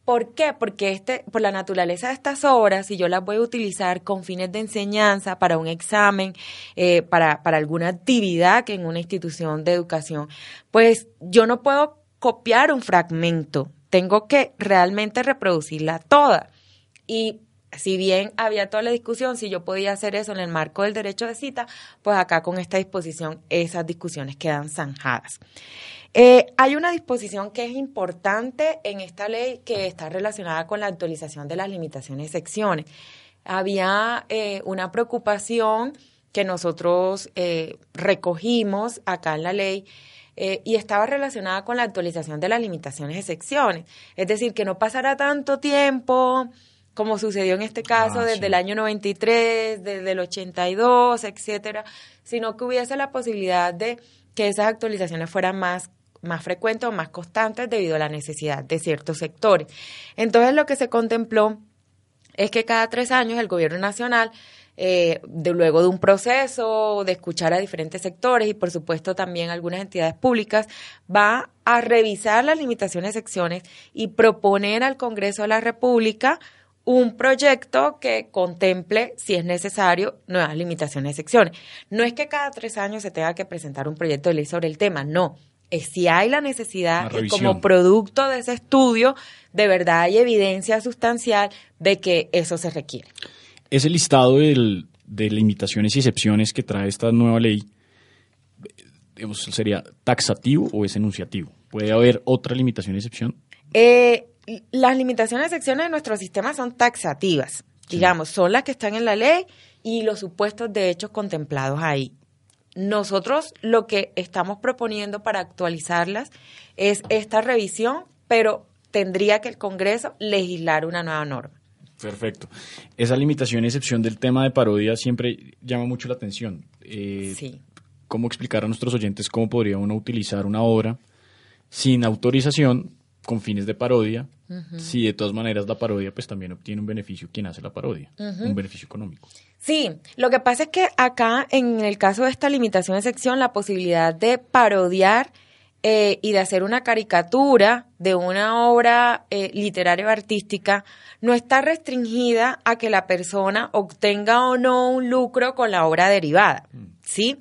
¿Por qué? Porque este, por la naturaleza de estas obras, si yo las voy a utilizar con fines de enseñanza, para un examen, eh, para, para alguna actividad que en una institución de educación, pues yo no puedo copiar un fragmento, tengo que realmente reproducirla toda. Y si bien había toda la discusión si yo podía hacer eso en el marco del derecho de cita, pues acá con esta disposición esas discusiones quedan zanjadas. Eh, hay una disposición que es importante en esta ley que está relacionada con la actualización de las limitaciones secciones. Había eh, una preocupación que nosotros eh, recogimos acá en la ley y estaba relacionada con la actualización de las limitaciones y secciones. Es decir, que no pasara tanto tiempo como sucedió en este caso ah, desde el año 93, desde el 82, etcétera, sino que hubiese la posibilidad de que esas actualizaciones fueran más más frecuentes o más constantes debido a la necesidad de ciertos sectores. Entonces lo que se contempló es que cada tres años el gobierno nacional, eh, de, luego de un proceso de escuchar a diferentes sectores y por supuesto también algunas entidades públicas, va a revisar las limitaciones de secciones y proponer al Congreso de la República un proyecto que contemple, si es necesario, nuevas limitaciones de secciones. No es que cada tres años se tenga que presentar un proyecto de ley sobre el tema, no si hay la necesidad como producto de ese estudio, de verdad hay evidencia sustancial de que eso se requiere. Ese listado de limitaciones y excepciones que trae esta nueva ley, ¿sería taxativo o es enunciativo? ¿Puede haber otra limitación y excepción? Eh, las limitaciones y excepciones de nuestro sistema son taxativas, digamos, son las que están en la ley y los supuestos de hechos contemplados ahí. Nosotros lo que estamos proponiendo para actualizarlas es esta revisión, pero tendría que el Congreso legislar una nueva norma. Perfecto. Esa limitación y excepción del tema de parodia siempre llama mucho la atención. Eh, sí. ¿Cómo explicar a nuestros oyentes cómo podría uno utilizar una obra sin autorización con fines de parodia si de todas maneras la parodia pues también obtiene un beneficio quien hace la parodia, un beneficio económico. Sí, lo que pasa es que acá en el caso de esta limitación de sección, la posibilidad de parodiar eh, y de hacer una caricatura de una obra eh, literaria o artística no está restringida a que la persona obtenga o no un lucro con la obra derivada, mm. ¿sí?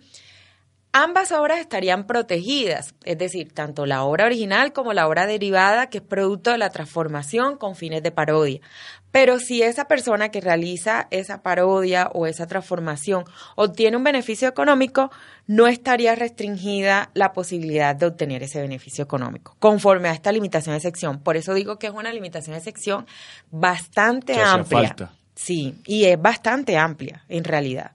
Ambas obras estarían protegidas, es decir, tanto la obra original como la obra derivada, que es producto de la transformación con fines de parodia. Pero si esa persona que realiza esa parodia o esa transformación obtiene un beneficio económico, no estaría restringida la posibilidad de obtener ese beneficio económico, conforme a esta limitación de sección. Por eso digo que es una limitación de sección bastante amplia. Sí, y es bastante amplia en realidad.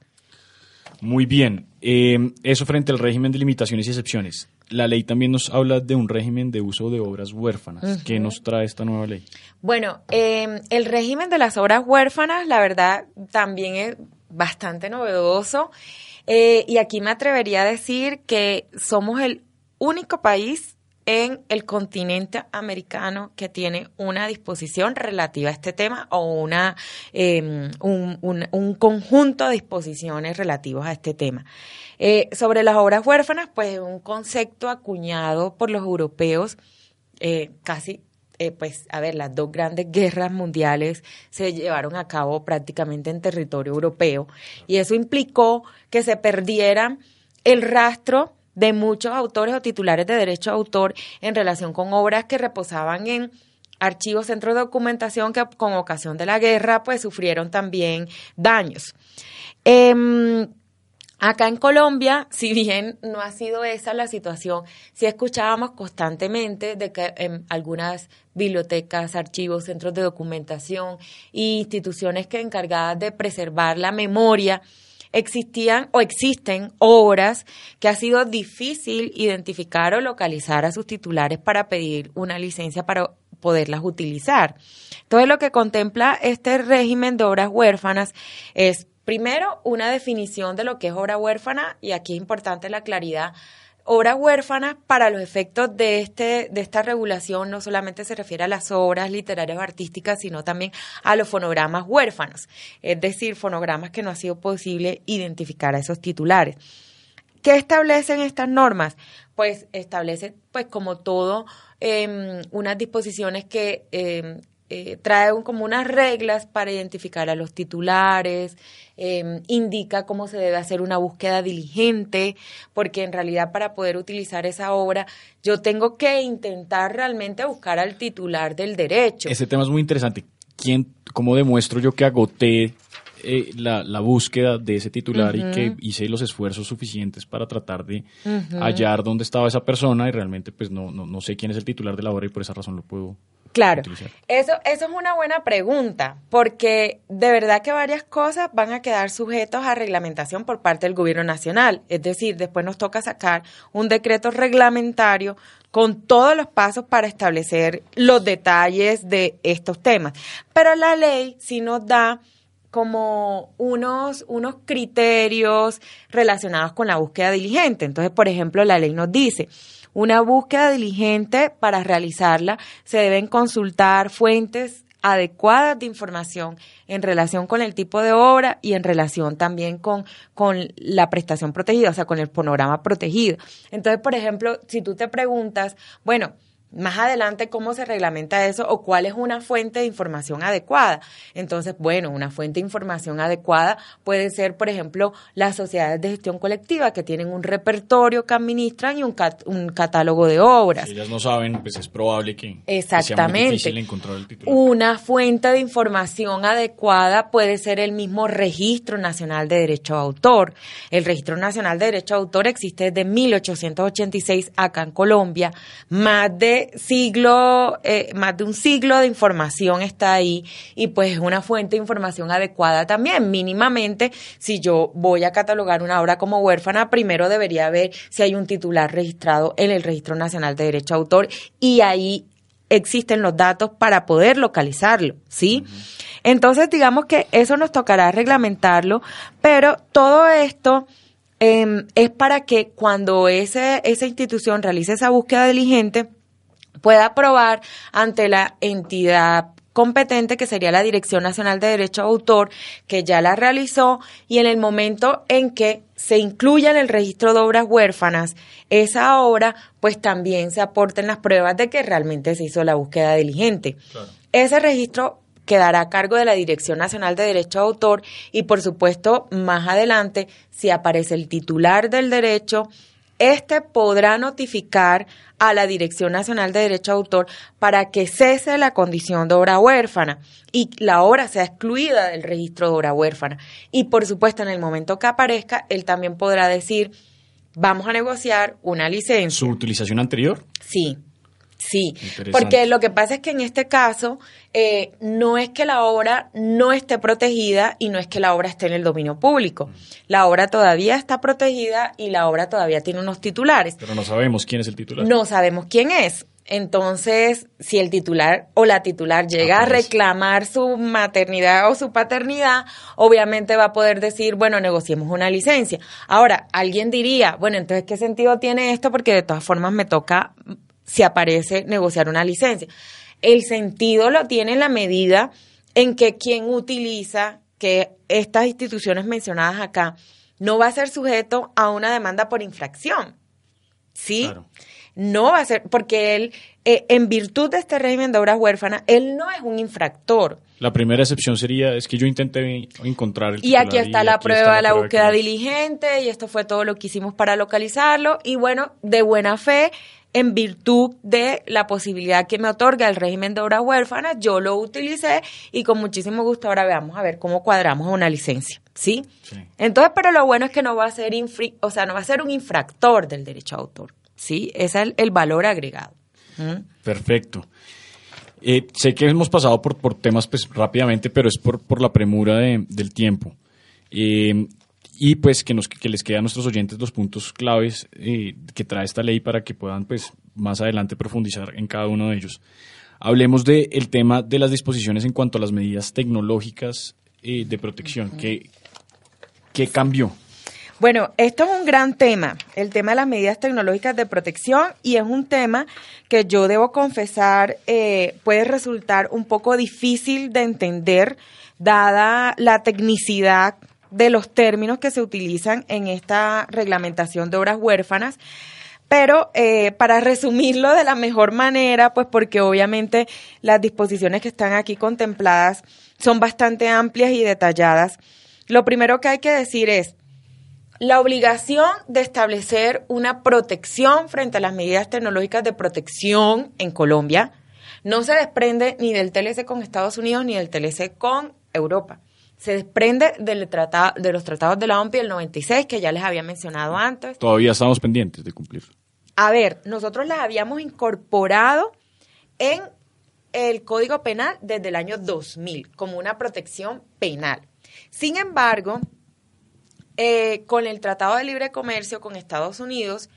Muy bien. Eh, eso frente al régimen de limitaciones y excepciones. La ley también nos habla de un régimen de uso de obras huérfanas. ¿Qué nos trae esta nueva ley? Bueno, eh, el régimen de las obras huérfanas, la verdad, también es bastante novedoso. Eh, y aquí me atrevería a decir que somos el único país en el continente americano que tiene una disposición relativa a este tema o una, em, un, conjunto de disposiciones relativas a este tema. Eh, sobre las obras huérfanas, pues un concepto acuñado por los europeos eh, casi eh, pues, a ver, las dos grandes guerras mundiales se llevaron a cabo prácticamente en territorio europeo y eso implicó que se perdiera el rastro de muchos autores o titulares de derecho de autor en relación con obras que reposaban en archivos, centros de documentación que con ocasión de la guerra pues sufrieron también daños. Em, acá en Colombia, si bien no ha sido esa la situación, sí escuchábamos constantemente de que en algunas bibliotecas, archivos, centros de documentación e instituciones que encargadas de preservar la memoria existían o existen obras que ha sido difícil identificar o localizar a sus titulares para pedir una licencia para poderlas utilizar. Entonces, lo que contempla este régimen de obras huérfanas es, primero, una definición de lo que es obra huérfana, y aquí es importante la claridad obras huérfanas para los efectos de este de esta regulación no solamente se refiere a las obras literarias o artísticas sino también a los fonogramas huérfanos es decir fonogramas que no ha sido posible identificar a esos titulares ¿Qué establecen estas normas? Pues establece, pues como todo, em, unas disposiciones que em, eh, trae como unas reglas para identificar a los titulares, em, indica cómo se debe hacer una búsqueda diligente, porque en realidad para poder utilizar esa obra yo tengo que intentar realmente buscar al titular del derecho. Ese tema es muy interesante. ¿Quién, ¿Cómo demuestro yo que agoté eh, la, la, búsqueda de ese titular y que hice los esfuerzos suficientes para tratar de hallar dónde estaba esa persona y realmente pues no, no, no sé quién es el titular de la obra y por esa razón lo puedo Claro, eso, eso es una buena pregunta, porque de verdad que varias cosas van a quedar sujetos a reglamentación por parte del gobierno nacional. Es decir, después nos toca sacar un decreto reglamentario con todos los pasos para establecer los detalles de estos temas. Pero la ley sí nos da como unos, unos criterios relacionados con la búsqueda diligente. Entonces, por ejemplo, la ley nos dice, una búsqueda diligente, para realizarla, se deben consultar fuentes adecuadas de información en relación con el tipo de obra y en relación también con, con la prestación protegida, o sea, con el panorama protegido. Entonces, por ejemplo, si tú te preguntas, bueno, más adelante cómo se reglamenta eso o cuál es una fuente de información adecuada. Entonces, bueno, una fuente de información adecuada puede ser, por ejemplo, las sociedades de gestión colectiva que tienen un repertorio que administran y un, un catálogo de obras. Si ellas no saben, pues es probable que, Exactamente. sea muy difícil encontrar el titular. Una fuente de información adecuada puede ser el mismo Registro Nacional de Derecho de Autor. El Registro Nacional de Derecho de Autor existe desde 1886 acá en Colombia. Más de siglo, eh, más de un siglo de información está ahí y pues es una fuente de información adecuada también. Mínimamente, si yo voy a catalogar una obra como huérfana, primero debería ver si hay un titular registrado en el Registro Nacional de Derecho de Autor y ahí existen los datos para poder localizarlo, ¿sí? Entonces, digamos que eso nos tocará reglamentarlo, pero todo esto em, es para que cuando ese, esa institución realice esa búsqueda diligente, pueda aprobar ante la entidad competente que sería la Dirección Nacional de Derecho de Autor, que ya la realizó y en el momento en que se incluya en el registro de obras huérfanas, esa obra pues también se aporten las pruebas de que realmente se hizo la búsqueda diligente. Ese registro quedará a cargo de la Dirección Nacional de Derecho de Autor y por supuesto más adelante si aparece el titular del derecho, este podrá notificar a la Dirección Nacional de Derecho de Autor para que cese la condición de obra huérfana y la obra sea excluida del registro de obra huérfana. Y por supuesto, en el momento que aparezca, él también podrá decir, vamos a negociar una licencia. ¿Su utilización anterior? Sí. Sí, porque lo que pasa es que en este caso eh, no es que la obra no esté protegida y no es que la obra esté en el dominio público. La obra todavía está protegida y la obra todavía tiene unos titulares. Pero no sabemos quién es el titular. No sabemos quién es. Entonces, si el titular o la titular llega a reclamar su maternidad o su paternidad, obviamente va a poder decir, bueno, negociemos una licencia. Ahora, alguien diría, bueno, entonces, ¿qué sentido tiene esto? Porque de todas formas me toca si aparece negociar una licencia. El sentido lo tiene en la medida en que quien utiliza que estas instituciones mencionadas acá no va a ser sujeto a una demanda por infracción. ¿Sí? No va a ser, porque él, eh, en virtud de este régimen de obras huérfanas, él no es un infractor. La primera excepción sería, es que yo intenté encontrar el Y aquí está la prueba de la, búsqueda diligente, y esto fue todo lo que hicimos para localizarlo, y bueno, de buena fe, en virtud de la posibilidad que me otorga el régimen de obras huérfanas, yo lo utilicé y con muchísimo gusto ahora veamos a ver cómo cuadramos una licencia, ¿sí? Entonces, pero lo bueno es que no va a ser o sea, no va a ser un infractor del derecho a autor, ¿sí? Ese es el, valor agregado. ¿Mm? Perfecto. Eh, sé que hemos pasado por, por temas pues rápidamente, pero es por, por la premura de, del tiempo. Eh, y pues que, nos, que les quede a nuestros oyentes los puntos claves eh, que trae esta ley para que puedan pues más adelante profundizar en cada uno de ellos. Hablemos del el tema de las disposiciones en cuanto a las medidas tecnológicas eh, de protección. ¿Qué, ¿Qué cambió? Bueno, esto es un gran tema, el tema de las medidas tecnológicas de protección y es un tema que yo debo confesar eh, puede resultar un poco difícil de entender dada la tecnicidad de los términos que se utilizan en esta reglamentación de obras huérfanas. Pero eh, para resumirlo de la mejor manera, pues porque obviamente las disposiciones que están aquí contempladas son bastante amplias y detalladas, lo primero que hay que decir es, la obligación de establecer una protección frente a las medidas tecnológicas de protección en Colombia no se desprende ni del TLC con Estados Unidos ni del TLC con Europa. Se desprende del tratado, de los tratados de la OMPI del 96 que ya les había mencionado antes. Todavía estamos pendientes de cumplir. A ver, nosotros las habíamos incorporado en el Código Penal desde el año 2000 como una protección penal. Sin embargo, eh, con el Tratado de Libre Comercio con Estados Unidos,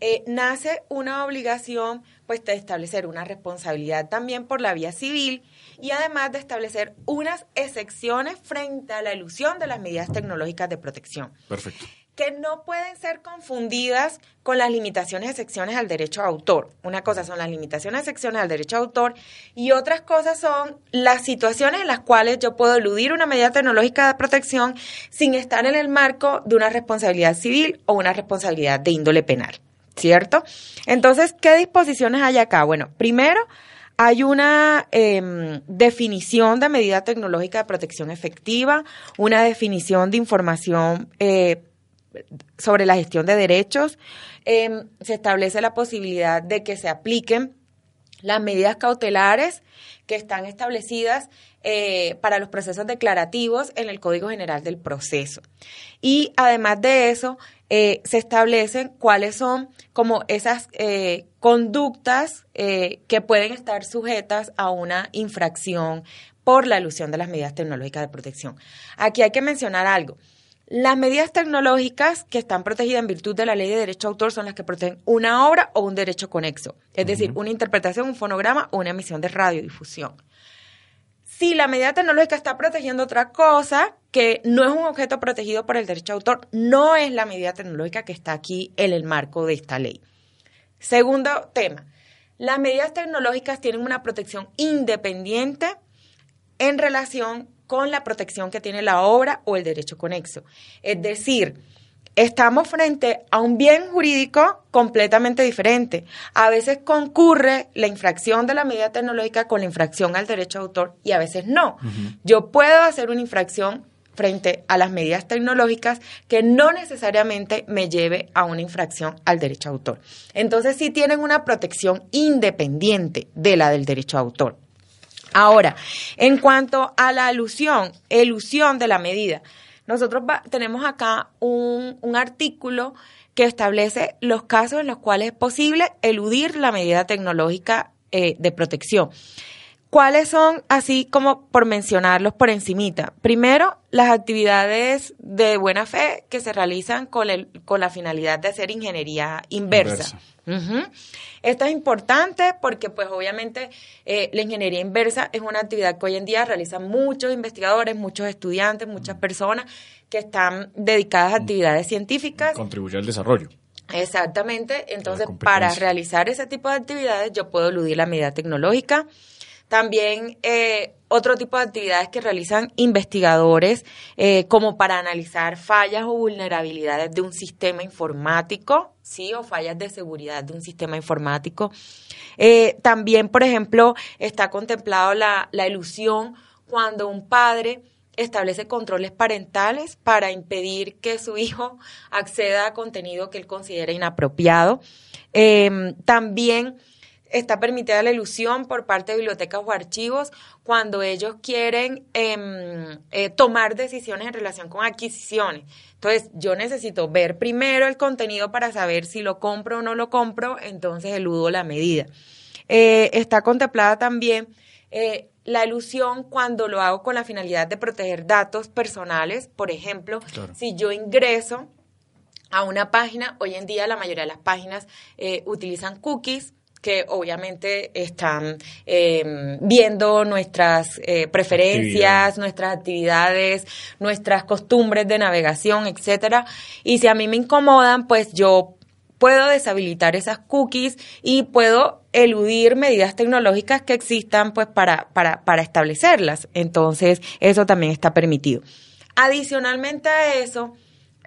eh, nace una obligación pues de establecer una responsabilidad también por la vía civil y además de establecer unas excepciones frente a la ilusión de las medidas tecnológicas de protección. Perfecto que no pueden ser confundidas con las limitaciones y excepciones al derecho de autor. Una cosa son las limitaciones y excepciones al derecho de autor y otras cosas son las situaciones en las cuales yo puedo eludir una medida tecnológica de protección sin estar en el marco de una responsabilidad civil o una responsabilidad de índole penal, ¿cierto? Entonces, ¿qué disposiciones hay acá? Bueno, primero, hay una em, definición de medida tecnológica de protección efectiva, una definición de información eh, sobre la gestión de derechos, em, se establece la posibilidad de que se apliquen las medidas cautelares que están establecidas eh, para los procesos declarativos en el Código General del Proceso. Y además de eso, eh, se establecen cuáles son como esas eh, conductas que pueden estar sujetas a una infracción por la alusión de las medidas tecnológicas de protección. Aquí hay que mencionar algo. Las medidas tecnológicas que están protegidas en virtud de la ley de derecho de autor son las que protegen una obra o un derecho conexo, es decir, una interpretación, un fonograma o una emisión de radiodifusión. Si la medida tecnológica está protegiendo otra cosa que no es un objeto protegido por el derecho de autor, no es la medida tecnológica que está aquí en el marco de esta ley. Segundo tema, las medidas tecnológicas tienen una protección independiente en relación con la protección que tiene la obra o el derecho conexo. Es decir, estamos frente a un bien jurídico completamente diferente. A veces concurre la infracción de la medida tecnológica con la infracción al derecho de autor y a veces no. Yo puedo hacer una infracción frente a las medidas tecnológicas que no necesariamente me lleve a una infracción al derecho de autor. Entonces sí tienen una protección independiente de la del derecho de autor. Ahora, en cuanto a la alusión, elusión de la medida, nosotros tenemos acá un, artículo que establece los casos en los cuales es posible eludir la medida tecnológica eh, de protección. ¿Cuáles son, así como por mencionarlos por encimita? Primero, las actividades de buena fe que se realizan con, el, con la finalidad de hacer ingeniería inversa. Esto es importante porque, pues, obviamente, eh, la ingeniería inversa es una actividad que hoy en día realizan muchos investigadores, muchos estudiantes, muchas personas que están dedicadas a actividades científicas. Contribuye al desarrollo. Exactamente. Entonces, para realizar ese tipo de actividades, yo puedo eludir la medida tecnológica. También eh, otro tipo de actividades que realizan investigadores eh, como para analizar fallas o vulnerabilidades de un sistema informático, sí, o fallas de seguridad de un sistema informático. Eh, también, por ejemplo, está contemplado la, la ilusión cuando un padre establece controles parentales para impedir que su hijo acceda a contenido que él considera inapropiado. también está permitida la ilusión por parte de bibliotecas o archivos cuando ellos quieren em, eh, tomar decisiones en relación con adquisiciones. Entonces, yo necesito ver primero el contenido para saber si lo compro o no lo compro, entonces eludo la medida. Eh, está contemplada también eh, la ilusión cuando lo hago con la finalidad de proteger datos personales. Por ejemplo, si yo ingreso a una página, hoy en día la mayoría de las páginas utilizan cookies que obviamente están eh, viendo nuestras eh, preferencias, nuestras actividades, nuestras costumbres de navegación, etcétera. Y si a mí me incomodan, pues yo puedo deshabilitar esas cookies y puedo eludir medidas tecnológicas que existan pues para, para, para establecerlas. Entonces, eso también está permitido. Adicionalmente a eso,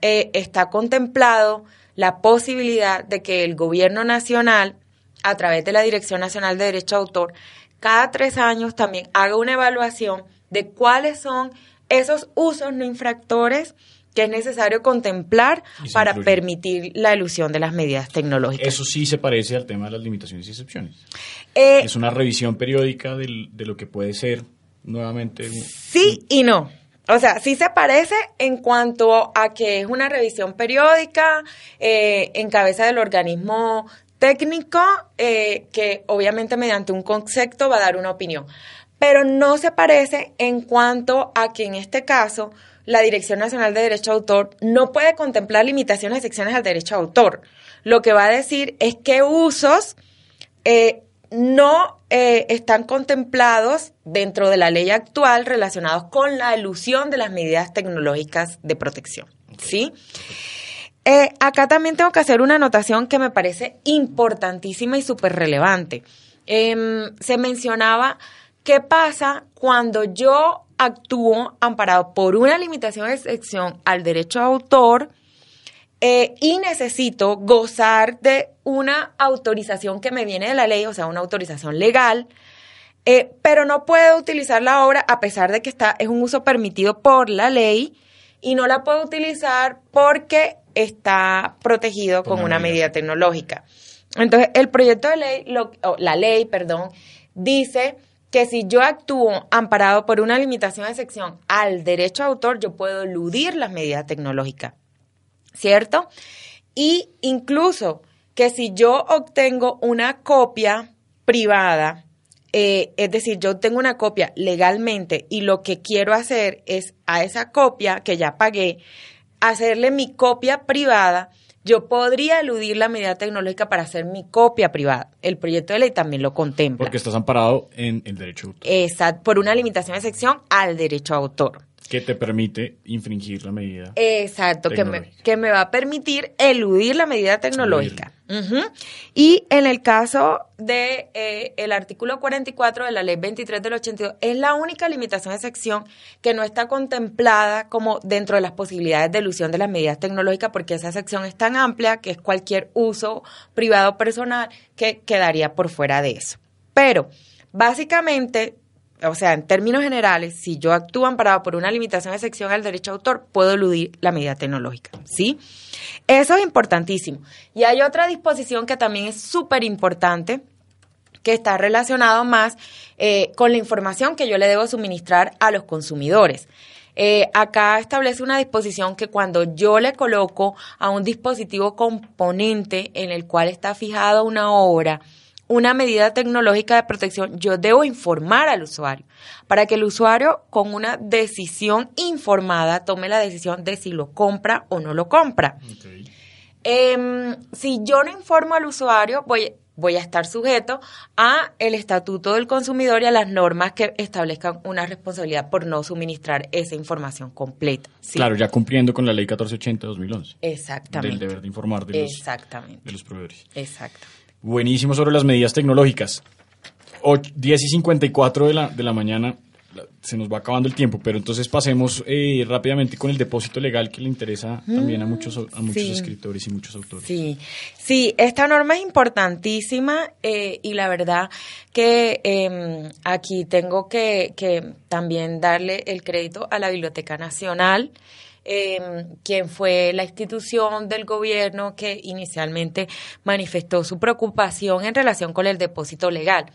eh, está contemplado la posibilidad de que el gobierno nacional, a través de la Dirección Nacional de Derecho de Autor, cada tres años también haga una evaluación de cuáles son esos usos no infractores que es necesario contemplar para permitir la ilusión de las medidas tecnológicas. Eso sí se parece al tema de las limitaciones y excepciones. Eh, es una revisión periódica de lo que puede ser nuevamente. Sí y no. O sea, sí se parece en cuanto a que es una revisión periódica eh, en cabeza del organismo técnico eh, que obviamente mediante un concepto va a dar una opinión. Pero no se parece en cuanto a que en este caso la Dirección Nacional de Derecho de Autor no puede contemplar limitaciones secciones al derecho de autor. Lo que va a decir es qué usos eh, no eh, están contemplados dentro de la ley actual relacionados con la elusión de las medidas tecnológicas de protección. ¿Sí? Eh, acá también tengo que hacer una anotación que me parece importantísima y súper relevante. Em, se mencionaba qué pasa cuando yo actúo amparado por una limitación de excepción al derecho de autor eh, y necesito gozar de una autorización que me viene de la ley, o sea, una autorización legal, eh, pero no puedo utilizar la obra a pesar de que está, es un uso permitido por la ley y no la puedo utilizar porque está protegido con una medida tecnológica. Entonces, el proyecto de ley, la ley, perdón, dice que si yo actúo amparado por una limitación de sección al derecho de autor, yo puedo eludir las medidas tecnológicas. ¿cierto? Y incluso que si yo obtengo una copia privada, eh, es decir, yo tengo una copia legalmente y lo que quiero hacer es a esa copia que ya pagué, hacerle mi copia privada, yo podría eludir la medida tecnológica para hacer mi copia privada. El proyecto de ley también lo contempla. Porque estás amparado en el derecho de autor. Exacto, por una limitación de sección al derecho de autor que te permite infringir la medida. Exacto, que me, que me va a permitir eludir la medida tecnológica. Y en el caso de eh, el artículo 44 de la ley 23 del 82, es la única limitación de sección que no está contemplada como dentro de las posibilidades de elusión de las medidas tecnológicas, porque esa sección es tan amplia que es cualquier uso privado personal que quedaría por fuera de eso. Pero, básicamente, o sea, en términos generales, si yo actúo amparado por una limitación de sección al derecho de autor, puedo eludir la medida tecnológica, ¿sí? Eso es importantísimo. Y hay otra disposición que también es súper importante, que está relacionado más eh, con la información que yo le debo suministrar a los consumidores. Eh, acá establece una disposición que cuando yo le coloco a un dispositivo componente en el cual está fijada una obra, una medida tecnológica de protección, yo debo informar al usuario para que el usuario con una decisión informada tome la decisión de si lo compra o no lo compra. Em, si yo no informo al usuario, voy, voy a estar sujeto a el estatuto del consumidor y a las normas que establezcan una responsabilidad por no suministrar esa información completa. Claro, ya cumpliendo con la ley 1480 de 2011. Exactamente. Del deber de informar de los, Exactamente. de los proveedores. Exacto. Buenísimo sobre las medidas tecnológicas. 10 y 54 de la, de la mañana, se nos va acabando el tiempo, pero entonces pasemos eh, rápidamente con el depósito legal que le interesa también a muchos, a muchos escritores y muchos autores. Sí, sí, esta norma es importantísima eh, y la verdad que em, aquí tengo que, que también darle el crédito a la Biblioteca Nacional eh, quien fue la institución del gobierno que inicialmente manifestó su preocupación en relación con el depósito legal.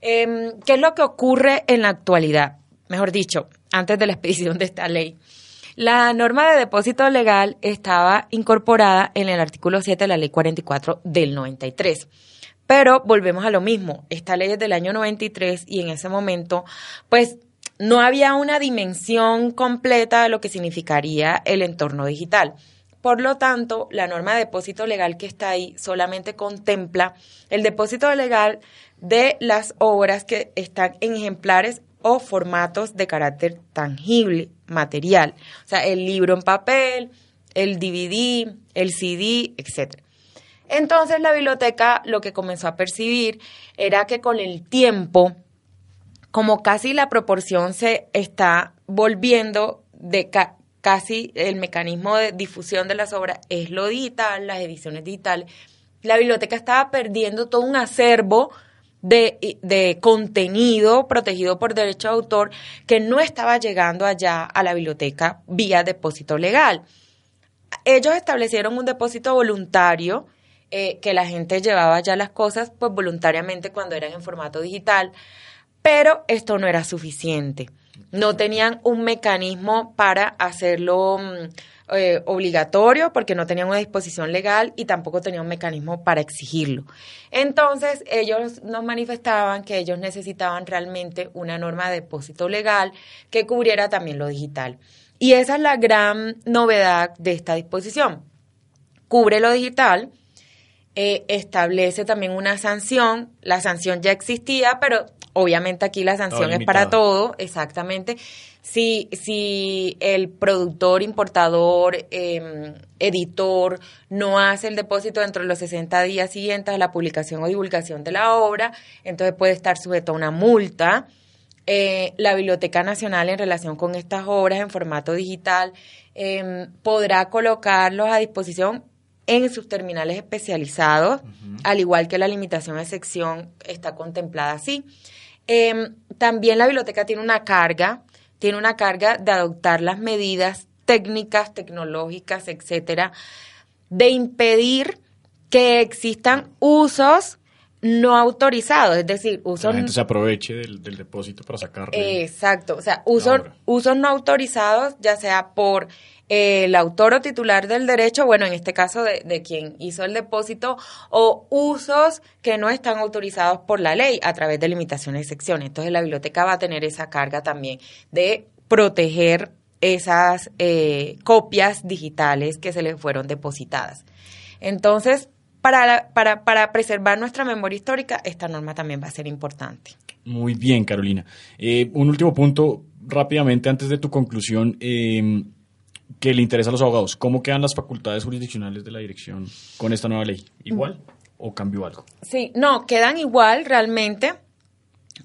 Em, ¿Qué es lo que ocurre en la actualidad? Mejor dicho, antes de la expedición de esta ley. La norma de depósito legal estaba incorporada en el artículo 7 de la ley 44 del 93. Pero volvemos a lo mismo, esta ley es del año 93 y en ese momento, pues no había una dimensión completa de lo que significaría el entorno digital. Por lo tanto, la norma de depósito legal que está ahí solamente contempla el depósito legal de las obras que están en ejemplares o formatos de carácter tangible, material. O sea, el libro en papel, el DVD, el CD, etc. Entonces la biblioteca lo que comenzó a percibir era que con el tiempo como casi la proporción se está volviendo de casi el mecanismo de difusión de las obras es lo digital, las ediciones digitales, la biblioteca estaba perdiendo todo un acervo de, de, contenido protegido por derecho de autor que no estaba llegando allá a la biblioteca vía depósito legal. Ellos establecieron un depósito voluntario eh, que la gente llevaba ya las cosas pues voluntariamente cuando eran en formato digital, pero esto no era suficiente. No tenían un mecanismo para hacerlo mm, eh, obligatorio porque no tenían una disposición legal y tampoco tenían un mecanismo para exigirlo. Entonces ellos nos manifestaban que ellos necesitaban realmente una norma de depósito legal que cubriera también lo digital. Y esa es la gran novedad de esta disposición. Cubre lo digital, eh, establece también una sanción. La sanción ya existía, pero obviamente aquí la sanción es para todo, exactamente. Si, si el productor, importador, em, editor no hace el depósito dentro de los 60 días siguientes a la publicación o divulgación de la obra, entonces puede estar sujeto a una multa. Eh, la Biblioteca Nacional en relación con estas obras en formato digital em, podrá colocarlos a disposición en sus terminales especializados, al igual que la limitación de sección está contemplada así. Em, también la biblioteca tiene una carga, tiene una carga de adoptar las medidas técnicas, tecnológicas, etcétera, de impedir que existan usos no autorizados, es decir, usos... la gente se aproveche del, depósito para sacar... Exacto, o sea, usos, usos no autorizados, ya sea por el autor o titular del derecho, bueno, en este caso de, quien hizo el depósito, o usos que no están autorizados por la ley a través de limitaciones y secciones. Entonces la biblioteca va a tener esa carga también de proteger esas eh, copias digitales que se le fueron depositadas. Entonces, para, para, para, preservar nuestra memoria histórica, esta norma también va a ser importante. Muy bien, Carolina. Eh, un último punto rápidamente antes de tu conclusión. Eh, que le interesa a los abogados. ¿Cómo quedan las facultades jurisdiccionales de la dirección con esta nueva ley? ¿Igual o cambió algo? Sí, no, quedan igual realmente.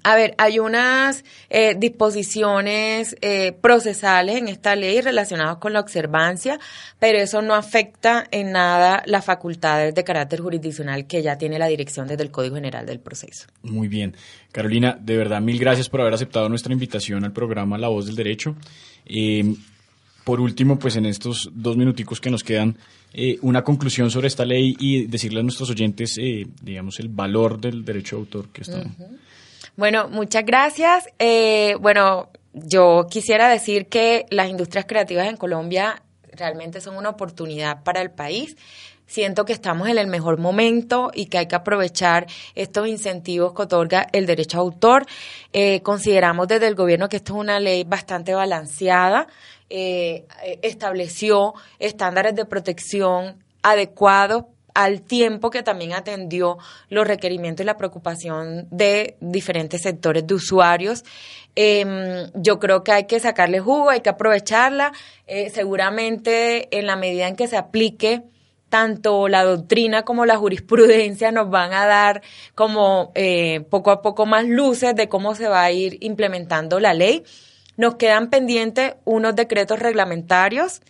A ver, hay unas eh, disposiciones eh, procesales en esta ley relacionadas con la observancia, pero eso no afecta en nada las facultades de carácter jurisdiccional que ya tiene la dirección desde el Código General del Proceso. Muy bien. Carolina, de verdad, mil gracias por haber aceptado nuestra invitación al programa La Voz del Derecho. Eh, por último, pues en estos dos minuticos que nos quedan, eh, una conclusión sobre esta ley y decirle a nuestros oyentes, eh, digamos, el valor del derecho de autor que está. Bueno, muchas gracias. Eh, bueno, yo quisiera decir que las industrias creativas en Colombia realmente son una oportunidad para el país. Siento que estamos en el mejor momento y que hay que aprovechar estos incentivos que otorga el derecho a autor. consideramos desde el gobierno que esto es una ley bastante balanceada eh, estableció estándares de protección adecuados al tiempo que también atendió los requerimientos y la preocupación de diferentes sectores de usuarios. Em, yo creo que hay que sacarle jugo, hay que aprovecharla. Eh, seguramente en la medida en que se aplique tanto la doctrina como la jurisprudencia nos van a dar como eh, poco a poco más luces de cómo se va a ir implementando la ley. Nos quedan pendientes unos decretos reglamentarios,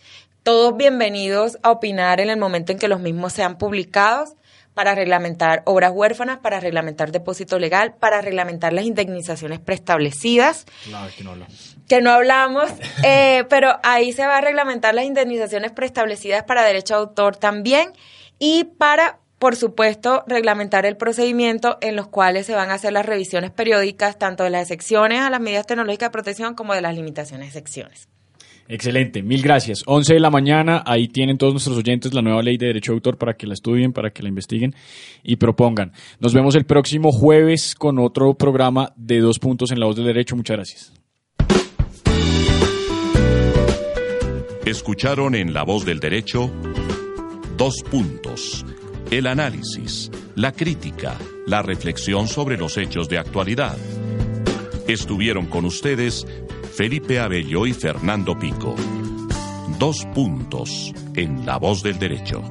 todos bienvenidos a opinar en el momento en que los mismos sean publicados para reglamentar obras huérfanas, para reglamentar depósito legal, para reglamentar las indemnizaciones preestablecidas. que no hablamos. Que no hablamos, eh, pero ahí se va a reglamentar las indemnizaciones preestablecidas para derecho de autor también y para por supuesto, reglamentar el procedimiento en los cuales se van a hacer las revisiones periódicas tanto de las excepciones a las medidas tecnológicas de protección como de las limitaciones de secciones. Excelente, mil gracias. 11 de la mañana, ahí tienen todos nuestros oyentes la nueva ley de derecho de autor para que la estudien, para que la investiguen y propongan. Nos vemos el próximo jueves con otro programa de dos puntos en la voz del derecho. Muchas gracias. Escucharon en La Voz del Derecho dos puntos el análisis, la crítica, la reflexión sobre los hechos de actualidad. Estuvieron con ustedes Felipe Abello y Fernando Pico. Dos puntos en la voz del derecho.